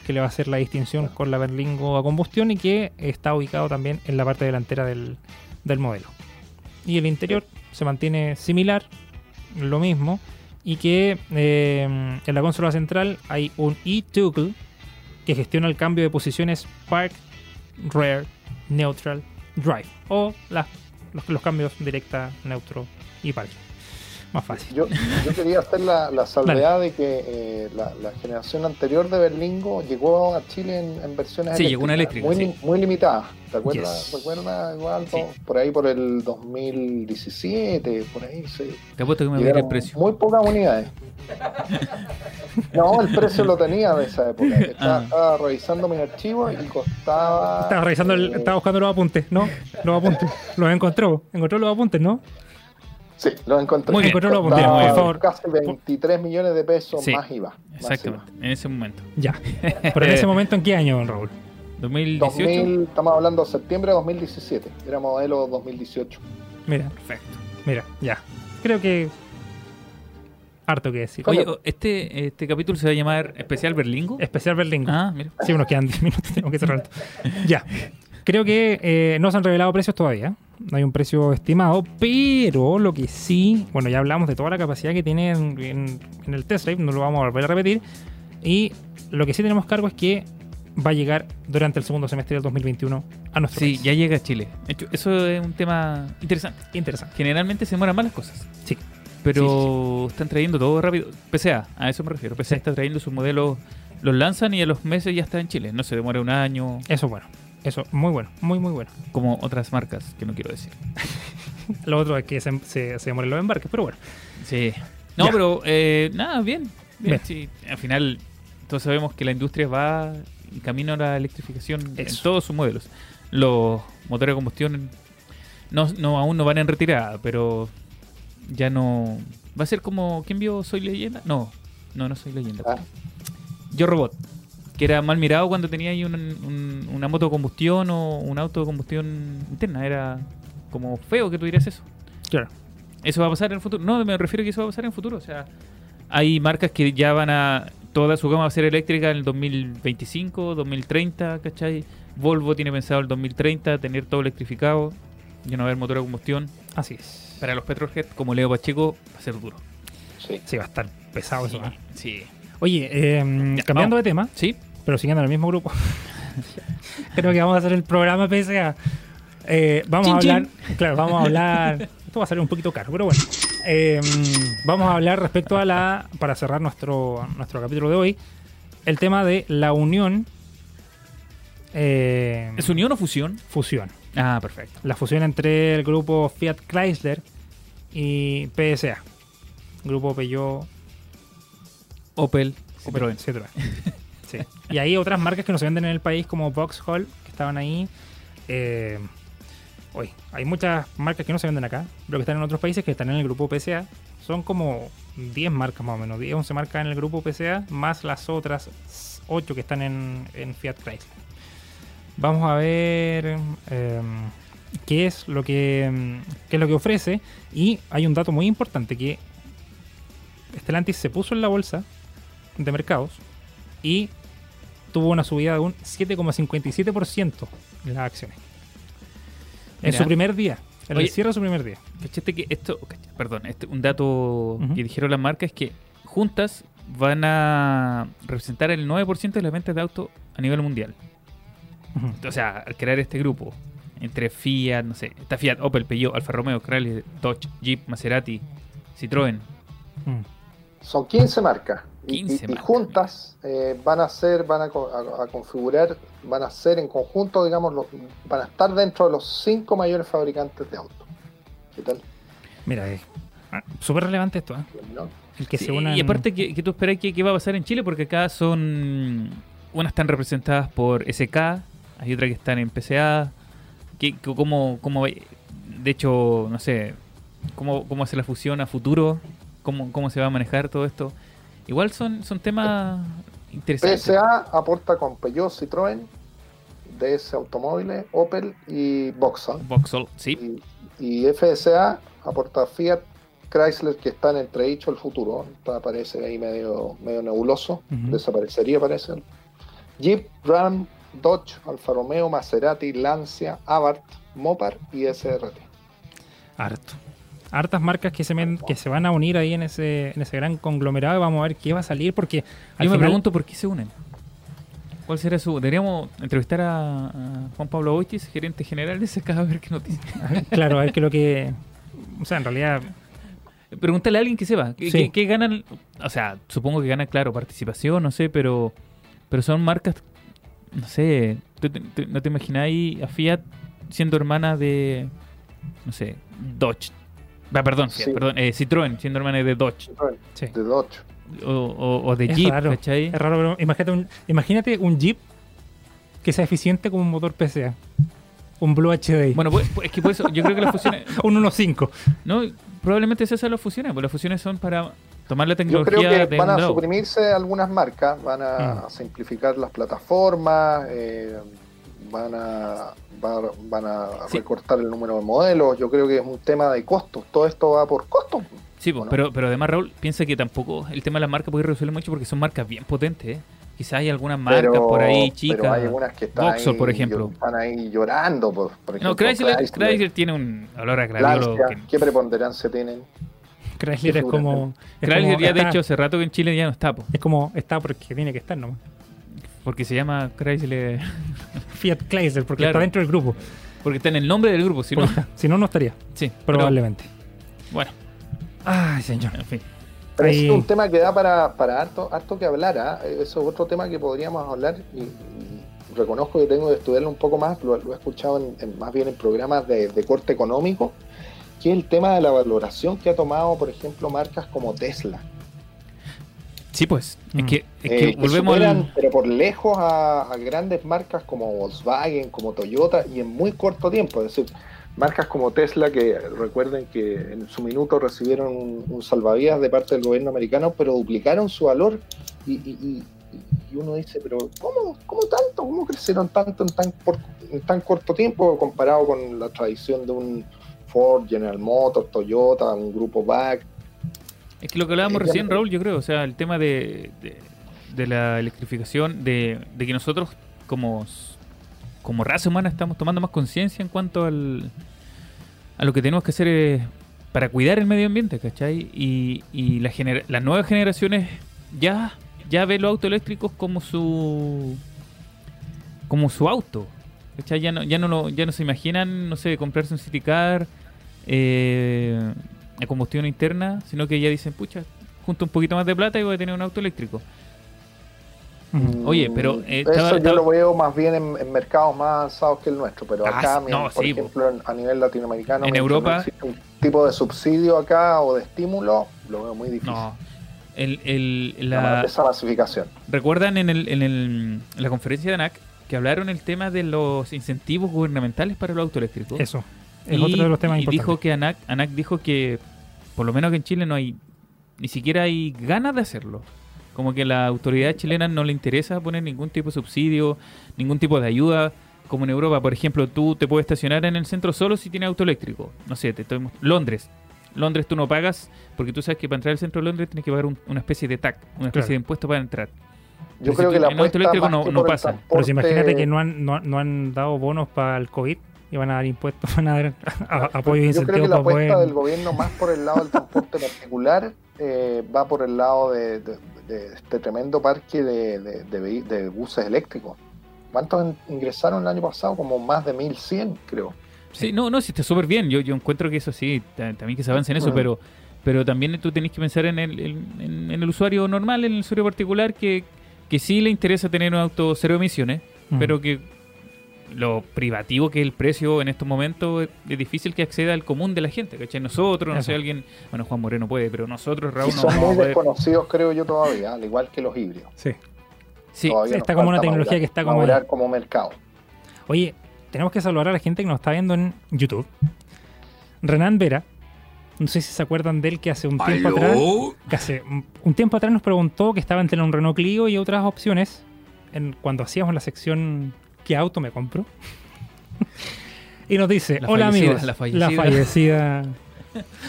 que le va a hacer la distinción con la Berlingo a combustión y que está ubicado también en la parte delantera del, del modelo. Y el interior se mantiene similar, lo mismo, y que eh, en la consola central hay un e-toggle que gestiona el cambio de posiciones Park, Rear, Neutral, Drive. O los cambios directa, neutro y parking. Más fácil. Yo, yo quería hacer la, la salvedad de que eh, la, la generación anterior de Berlingo llegó a Chile en, en versiones Sí, llegó una eléctrica, muy, muy limitadas. ¿Te acuerdas? Yes. ¿Recuerdas igual? Sí. Por ahí por el 2017, por ahí, sí. Te apuesto que me ir el Llegaron precio. Muy pocas unidades. No, el precio lo tenía de esa época. Estaba, Ah. estaba revisando mis archivos y costaba. Estaba revisando, el, eh, estaba buscando los apuntes, ¿no? Los apuntes. Los encontró. Encontró los apuntes, ¿no? Sí, lo encontré. Muy bien. Encontró por favor. Casi 23 millones de pesos Sí, más IVA. más Exactamente, en ese momento. Ya. Pero en ese momento, ¿en qué año, don Raúl? 2018. 2000, estamos hablando de septiembre de 2017. Era modelo 2018. Mira, Perfecto. mira, ya. Creo que. Harto que decir. Oye, este, este capítulo se va a llamar Especial Berlingo. Especial Berlingo. Ah, mira. Sí, nos quedan 10 minutos, tenemos que cerrar. esto. ya. Creo que eh, no se han revelado precios todavía. No hay un precio estimado, pero lo que sí, bueno, ya hablamos de toda la capacidad que tiene en, en- en el test drive, no lo vamos a volver a repetir. Y lo que sí tenemos cargo es que va a llegar durante el segundo semestre del 2021 a nuestro Sí, país. ya llega a Chile. Eso es un tema interesante. Interesante. Generalmente se demoran más las cosas. Sí. Pero están trayendo todo rápido. PCA, a eso me refiero. PCA Sí. está trayendo sus modelos, los lanzan y a los meses ya está en Chile. No se demora un año, Eso es bueno. Eso, muy bueno, muy, muy bueno. como otras marcas que no quiero decir. Lo otro es que se, se, se demoren los embarques, pero bueno. Sí. No, Ya. pero eh, nada, bien. bien, Bien. sí. Al final, todos sabemos que la industria va en camino a la electrificación en todos sus modelos. Los motores de combustión no, no aún no van en retirada, pero ya no. Va a ser como. ¿Quién vio Soy Leyenda? No, no, no soy leyenda. Ah. Yo Robot. Que era mal mirado cuando tenía ahí un- un- una moto de combustión o un auto de combustión interna. Era como feo que tuvieras eso. Claro. Eso va a pasar en el futuro. No, me refiero a que eso va a pasar en el futuro. O sea, hay marcas que ya van a. Toda su gama va a ser eléctrica en el 2025, 2030, ¿cachai? Volvo tiene pensado el 2030 tener todo electrificado. Ya no va a haber motor de combustión. Así es. Para los Petrohead, como Leo Pacheco, va a ser duro. Sí. Sí, va a estar pesado eso. ¿eh? Sí. Oye, eh, Ya, cambiando vamos. de tema, Sí. Pero siguiendo en el mismo grupo. Creo que vamos a hacer el programa PSA. Eh, vamos a Chin, hablar. Claro, vamos a hablar. Esto va a salir un poquito caro, pero bueno. Eh, vamos a hablar respecto a la. Para cerrar nuestro, nuestro capítulo de hoy. El tema de la unión. eh, ¿Es unión o fusión? fusión. Ah, perfecto. La fusión entre el grupo Fiat Chrysler y PSA. Grupo Peugeot Opel, Citroën. Citroën. Y hay otras marcas que no se venden en el país como Vauxhall, que estaban ahí. Eh, hoy, hay muchas marcas que no se venden acá, pero que están en otros países que están en el grupo PSA. Son como 10 marcas más o menos, 10, 11 marcas en el grupo PSA, más las otras 8 que están en, Fiat Chrysler. Vamos a ver eh, qué es lo que mm, qué es lo que ofrece. Y hay un dato muy importante que Stellantis se puso en la bolsa de mercados y tuvo una subida de un 7,57% en las acciones. En Mira. su primer día, en Oye. el cierre de su primer día. ¿Cachaste que esto, perdón, este, un dato que dijeron las marcas es que juntas van a representar el 9% de las ventas de autos a nivel mundial. Ujú. O sea, al crear este grupo, entre Fiat, no sé, está Fiat, Opel, Peugeot, Alfa Romeo, Chrysler, Dodge, Jeep, Maserati, Citroën. Mm. Son 15 marcas. Y- 15 y, y marcas. juntas eh, van a ser, van a, co- a- a configurar, van a ser en conjunto, digamos, los- van a estar dentro de los cinco mayores fabricantes de autos. ¿Qué tal? Mira, es ah, súper relevante esto, ¿eh? ¿No? El que Sí, se unan. Y aparte, que, que tú esperas que, que va a pasar en Chile? Porque acá son. Unas están representadas por SK, hay otras que están en PCA. Que, que cómo, de hecho, no sé, cómo, cómo hace la fusión a futuro, cómo, cómo se va a manejar todo esto. Igual son, son temas interesantes. PSA aporta con Peugeot, Citroën, DS Automóviles, Opel y Vauxhall. Vauxhall, sí. Y, y FSA aporta Fiat, Chrysler, que está en entredicho el futuro. Está, parece ahí medio, medio nebuloso. Desaparecería, parece. Jeep, Ram, Dodge, Alfa Romeo, Maserati, Lancia, Abarth, Mopar y SRT. Harto. Hartas marcas que se, men- que se van a unir ahí en ese, en ese gran conglomerado vamos a ver qué va a salir porque Yo me pregunto por qué se unen. ¿Cuál será su...? Deberíamos entrevistar a, a Juan Pablo Boitis, gerente general de SK, a ver qué noticias. claro, a ver qué lo que... O sea, en realidad... Pregúntale a alguien que sepa. ¿Qué, Sí. qué- qué ganan? O sea, supongo que ganan, claro, participación, no sé, pero pero son marcas, no sé, ¿tú te- te- ¿no te imagináis a Fiat siendo hermana de, no sé, Dodge? Va, perdón, Fiat, Sí. perdón, eh, Citroën siendo hermana de Dodge. Sí. De Dodge. O, o- o de Es Jeep, raro. ¿cachai? Es raro, pero imagínate un, imagínate un Jeep que sea eficiente como un motor PCA. Un Blue HD. Bueno, pues, pues, es que por eso yo creo que las fusiones... un 1.5. No, probablemente esas son las fusiones, porque las fusiones son para tomar la Yo tecnología creo que de van a suprimirse algunas marcas, van a Mm. simplificar las plataformas, eh, van a, va- van a Sí. recortar el número de modelos. Yo creo que es un tema de costos. Todo esto va por costos. Sí, po, ¿o no? pero, pero además Raúl piensa que tampoco el tema de las marcas puede reducirlo mucho porque son marcas bien potentes. ¿eh? Quizás hay algunas marcas Pero- por ahí Pero chicas. hay algunas que están, ahí, por ejemplo. están ahí llorando. Por, por ejemplo, No, Chrysler, Chrysler, Chrysler tiene un olor a gladiolo. Lancia, que- ¿Qué preponderancia tienen? Chrysler es como... es Chrysler como- ya de hecho hace rato que en Chile ya no está, po, Es como está porque tiene que estar nomás. Porque se llama Chrysler, Fiat Chrysler, porque Claro. está dentro del grupo. porque está en el nombre del grupo, si no, está- si no, no estaría. sí, pero, Probablemente. bueno, Ay, señor. en fin. Pero es un tema que da para, para harto, harto que hablar. ¿ah? Eso es otro tema que podríamos hablar y, y reconozco que tengo que estudiarlo un poco más. Lo, lo he escuchado en, en- más bien en programas de, de corte económico, que es el tema de la valoración que ha tomado, por ejemplo, marcas como Tesla. Sí, pues, es Mm. que, es Eh, que que volvemos superan, al... pero por lejos a, a grandes marcas como Volkswagen, como Toyota y en muy corto tiempo. Es decir, marcas como Tesla que recuerden que en su minuto recibieron un, un salvavidas de parte del gobierno americano, pero duplicaron su valor y, y- y- y uno dice, pero ¿cómo, cómo tanto? ¿Cómo crecieron tanto en tan, por- en tan corto tiempo comparado con la tradición de un Ford, General Motors, Toyota, un grupo BAC? Es que lo que hablábamos Eh, recién, Raúl, yo creo, o sea, el tema de, de, de la electrificación, de, de que nosotros como, como raza humana estamos tomando más conciencia en cuanto al, a lo que tenemos que hacer eh, para cuidar el medio ambiente, ¿cachai? Y, y la genera- las nuevas generaciones ya, ya ven los autos eléctricos como su como su auto. ¿cachai? Ya no, ya no, lo- ya no se imaginan, no sé, comprarse un City Car eh, a combustión interna, sino que ya dicen, pucha, junto un poquito más de plata y voy a tener un auto eléctrico. Ujú. Oye, pero, eh, Eso estaba- yo estaba- lo veo más bien en, en mercados más avanzados que el nuestro, pero Ah, acá, no, por sí, ejemplo, en- a nivel latinoamericano, En Europa- no existe un tipo de subsidio acá o de estímulo, lo veo muy difícil. No. El, el- La- esa masificación. ¿Recuerdan en, el, en, el, en la conferencia de ANAC que hablaron el tema de los incentivos gubernamentales para los autos eléctricos? Eso. Es y, otro de los temas y importantes. dijo que ANAC, ANAC dijo que por lo menos que en Chile no hay ni siquiera hay ganas de hacerlo. Como que a la autoridad chilena no le interesa poner ningún tipo de subsidio, ningún tipo de ayuda. Como en Europa, por ejemplo, tú te puedes estacionar en el centro solo si tienes auto eléctrico. No sé, te estoy Londres. Londres tú no pagas porque tú sabes que para entrar al centro de Londres tienes que pagar un- una especie de TAC, una especie Claro. de impuesto para entrar. Yo Pero creo que la en auto eléctrico no- no pasa. Pero si imagínate que no han, no, no han dado bonos para el COVID y van a dar impuestos, van a dar a- apoyo e Yo creo que incentivos la apuesta poder... del gobierno más por el lado del transporte particular eh, va por el lado de, de- de este tremendo parque de, de- de vehi- de buses eléctricos. ¿Cuántos in- ingresaron el año pasado? Como más de 1100, creo. Sí, no, no, sí está súper bien. Yo, yo encuentro que eso sí, ta- también que se avance en eso, Mm. pero Pero también tú tenés que pensar en el, en el usuario normal, en el usuario particular, que, que sí le interesa tener un auto cero emisiones, Mm. pero que lo privativo que es el precio en estos momentos es, difícil que acceda al común de la gente, ¿cachai? Nosotros, no Eso. sé, alguien, bueno, Juan Moreno puede, pero nosotros, Raúl, no son muy poder. desconocidos, creo yo, todavía, al igual que los híbridos. Sí. Sí, Todavía está como una tecnología madurar- que está como madurar como mercado. Oye, tenemos que saludar a la gente que nos está viendo en YouTube. Renan Vera, no sé si se acuerdan de él que hace un tiempo atrás, que hace un- un tiempo atrás nos preguntó que estaba entre un Renault Clio y otras opciones en, cuando hacíamos la sección ¿Qué auto me compro? y nos dice, La hola amigos, la fallecida". fallecida.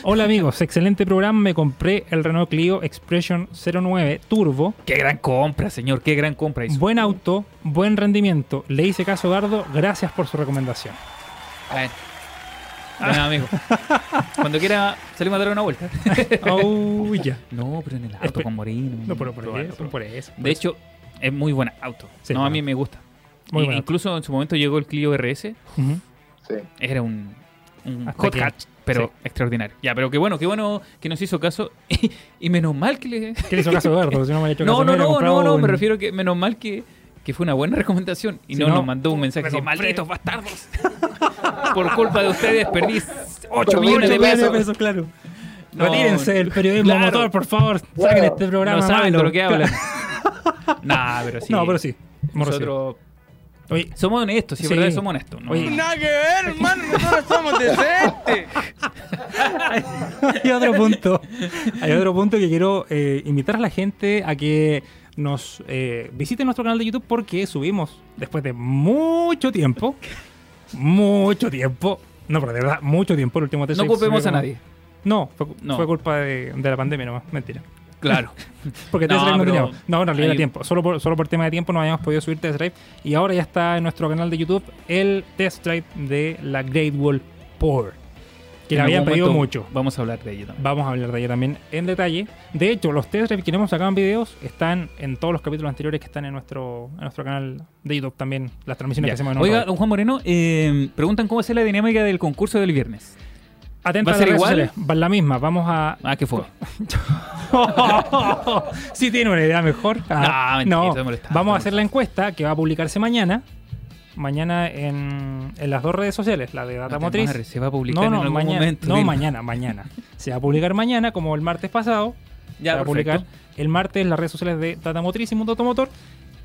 Hola amigos, excelente programa, me compré el Renault Clio Expression 09 Turbo. qué gran compra, señor, qué gran compra hizo. Buen auto, buen rendimiento. Le hice caso Gardo, gracias por su recomendación. Bueno. Bueno, amigo. Cuando quiera salimos a dar una vuelta. Oh, ya. No, pero en el auto Espe- con Moreno. No, pero por eso, probarlo. por eso. De hecho, es muy buen auto. Sí, no, a mí me gusta. Muy Y- incluso en su momento llegó el Clio RS. Sí. Era un, hot que- hatch, pero sí. extraordinario. Ya, pero qué bueno, qué bueno que nos hizo caso. y menos mal que le. ¿Qué le hizo caso a Gardo? Si no me hecho No, caso, no, no, no, no, un- me refiero que menos mal que, que fue una buena recomendación y Si no, no, nos mandó un mensaje me así, malditos bastardos. Por culpa de ustedes perdí 8 Perdí millones de millones pesos. claro. No, Retírense del periodismo claro. motor, por favor. Saquen este programa. No saben de lo que hablan. nah, pero sí. No, pero sí. Nosotros Oye, somos honestos, sí, es Sí. verdad, somos honestos. ¿no? Oye. Nada que ver, hermano, nosotros somos decentes. hay otro punto. Hay otro punto que quiero eh, invitar a la gente a que nos eh, visite nuestro canal de YouTube porque subimos después de mucho tiempo. Mucho tiempo. No, pero de verdad, mucho tiempo. El último test no culpemos a nadie. No, fue, No. fue culpa de, de la pandemia nomás. Mentira. Claro. Porque No, test drive no teníamos. No, en realidad hay- tiempo. Solo por, solo por tema de tiempo no habíamos podido subir test drive. Y ahora ya está en nuestro canal de YouTube el test drive de la Great Wall Power. Que la habían pedido mucho. Vamos a hablar de ello también. Vamos a hablar de ella también en detalle. De hecho, los test drive que hemos sacado en videos están en todos los capítulos anteriores que están en nuestro, en nuestro canal de YouTube también. Las transmisiones Ya. que hacemos en Oiga, don Juan Moreno, eh, preguntan cómo ser la dinámica del concurso del viernes. Atenta ¿va a ser igual? Va la misma. Vamos a. Ah, ¿qué fue? si tiene una idea mejor. Ah, No, mentira, no. estoy molestando, Vamos a hacer la encuesta que va a publicarse mañana. Mañana en, en las dos redes sociales, la de Data No Motriz. se va a publicar No, en no, algún mañana, momento. no mañana, mañana. Se va a publicar mañana, como el martes pasado. Ya, se va a publicar el martes en las redes sociales de Data Motriz y Mundo Automotor.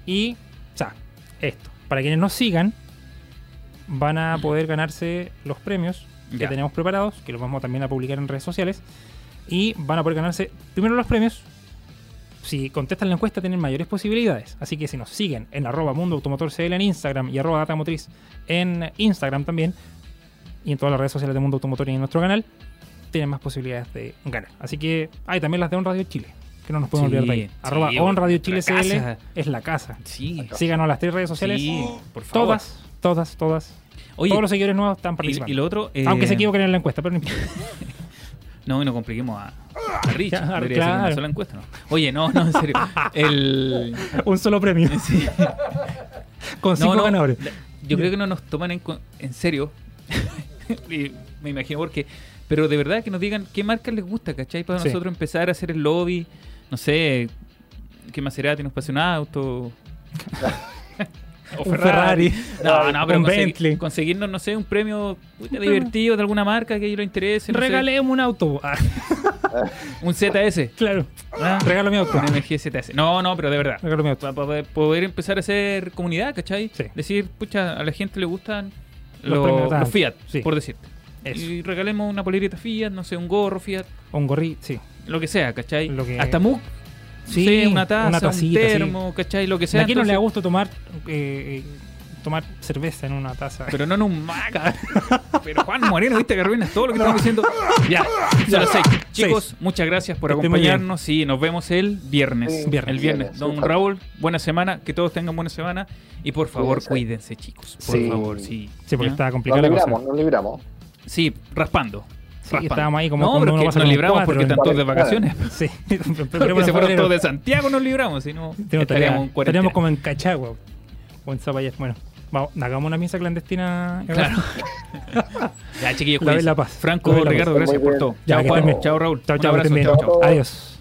Y, o sea, esto. Para quienes nos sigan, van a poder ganarse los premios que Ya. tenemos preparados, que los vamos también a publicar en redes sociales. Y van a poder ganarse primero los premios. Si contestan la encuesta, tienen mayores posibilidades. Así que si nos siguen en arroba Mundo Automotor CL en Instagram y arroba Data Motriz en Instagram también, y en todas las redes sociales de Mundo Automotor y en nuestro canal, tienen más posibilidades de ganar. Así que hay también las de On Radio Chile, que no nos podemos Sí, olvidar de ahí. sí, Arroba bueno, On Radio Chile CL casa. es la casa. Sí, Síganos las tres redes sociales. sí, por favor. todas, todas, todas. Oye, Todos los seguidores nuevos están participando. y lo otro. eh, Aunque se equivoquen en la encuesta, pero no importa. No, y no compliquemos a, a Rich. Claro, Debería ser claro. una sola encuesta, ¿no? Oye, no, no, en serio. El. Un solo premio. sí. Con cinco No, no, ganadores. Yo creo que no nos toman en, en serio. Y me imagino porque. Pero de verdad que nos digan qué marcas les gusta, ¿cachai? Para Sí. nosotros empezar a hacer el lobby. No sé, qué Maserati nos pase un auto. O Un Ferrari. No, no, pero Un consegui- Bentley. conseguirnos, no sé, un premio divertido de alguna marca que ellos le interese. no sé. Regalemos un auto. Ah, un ZS. claro. Ah, Regalo mi auto. un MG ZS. No, no, pero de verdad. Regalo mi auto. Para poder, poder empezar a hacer comunidad, ¿cachai? Sí. Decir, pucha, a la gente le gustan Los los, premios los. Fiat, Sí. por decirte. Eso. Y regalemos una polerita Fiat, no sé, un gorro Fiat, Un gorri, sí. lo que sea, ¿cachai? Lo que- Hasta MUC, Sí, sí, una taza, una un tacita, sí. termo, ¿cachai? Lo que sea. ¿A quién no le da gusto tomar eh, eh, tomar cerveza en una taza? Pero no en un Mac. Pero Juan Moreno, viste que arruinas todo lo que estamos diciendo. Ya, solo seis. Chicos, muchas gracias por estén acompañarnos. Sí, nos vemos el viernes. Sí, Viernes. El viernes. Don. Raúl, buena semana. Que todos tengan buena semana. Y por favor, Cuídense. cuídense, chicos. Por Sí. favor, sí. Sí, porque ¿Ya? estaba Nos complicada la libramos, cosa. nos libramos. Sí, raspando. Estábamos ahí como No, cuando pero uno que pasa nos libramos cuatro porque están todos de vacaciones. Sí, Porque se fueron todos de Santiago, nos libramos. Si no, Tenemos, estaríamos como en Cachagua o en Zapallar. Bueno, Vamos, hagamos una misa clandestina. Claro. ya, chiquillos, La- paz. Franco, La- la paz. Ricardo, gracias por todo. Ya, Chao, Raúl. Abrazo. Chao, chao. Adiós.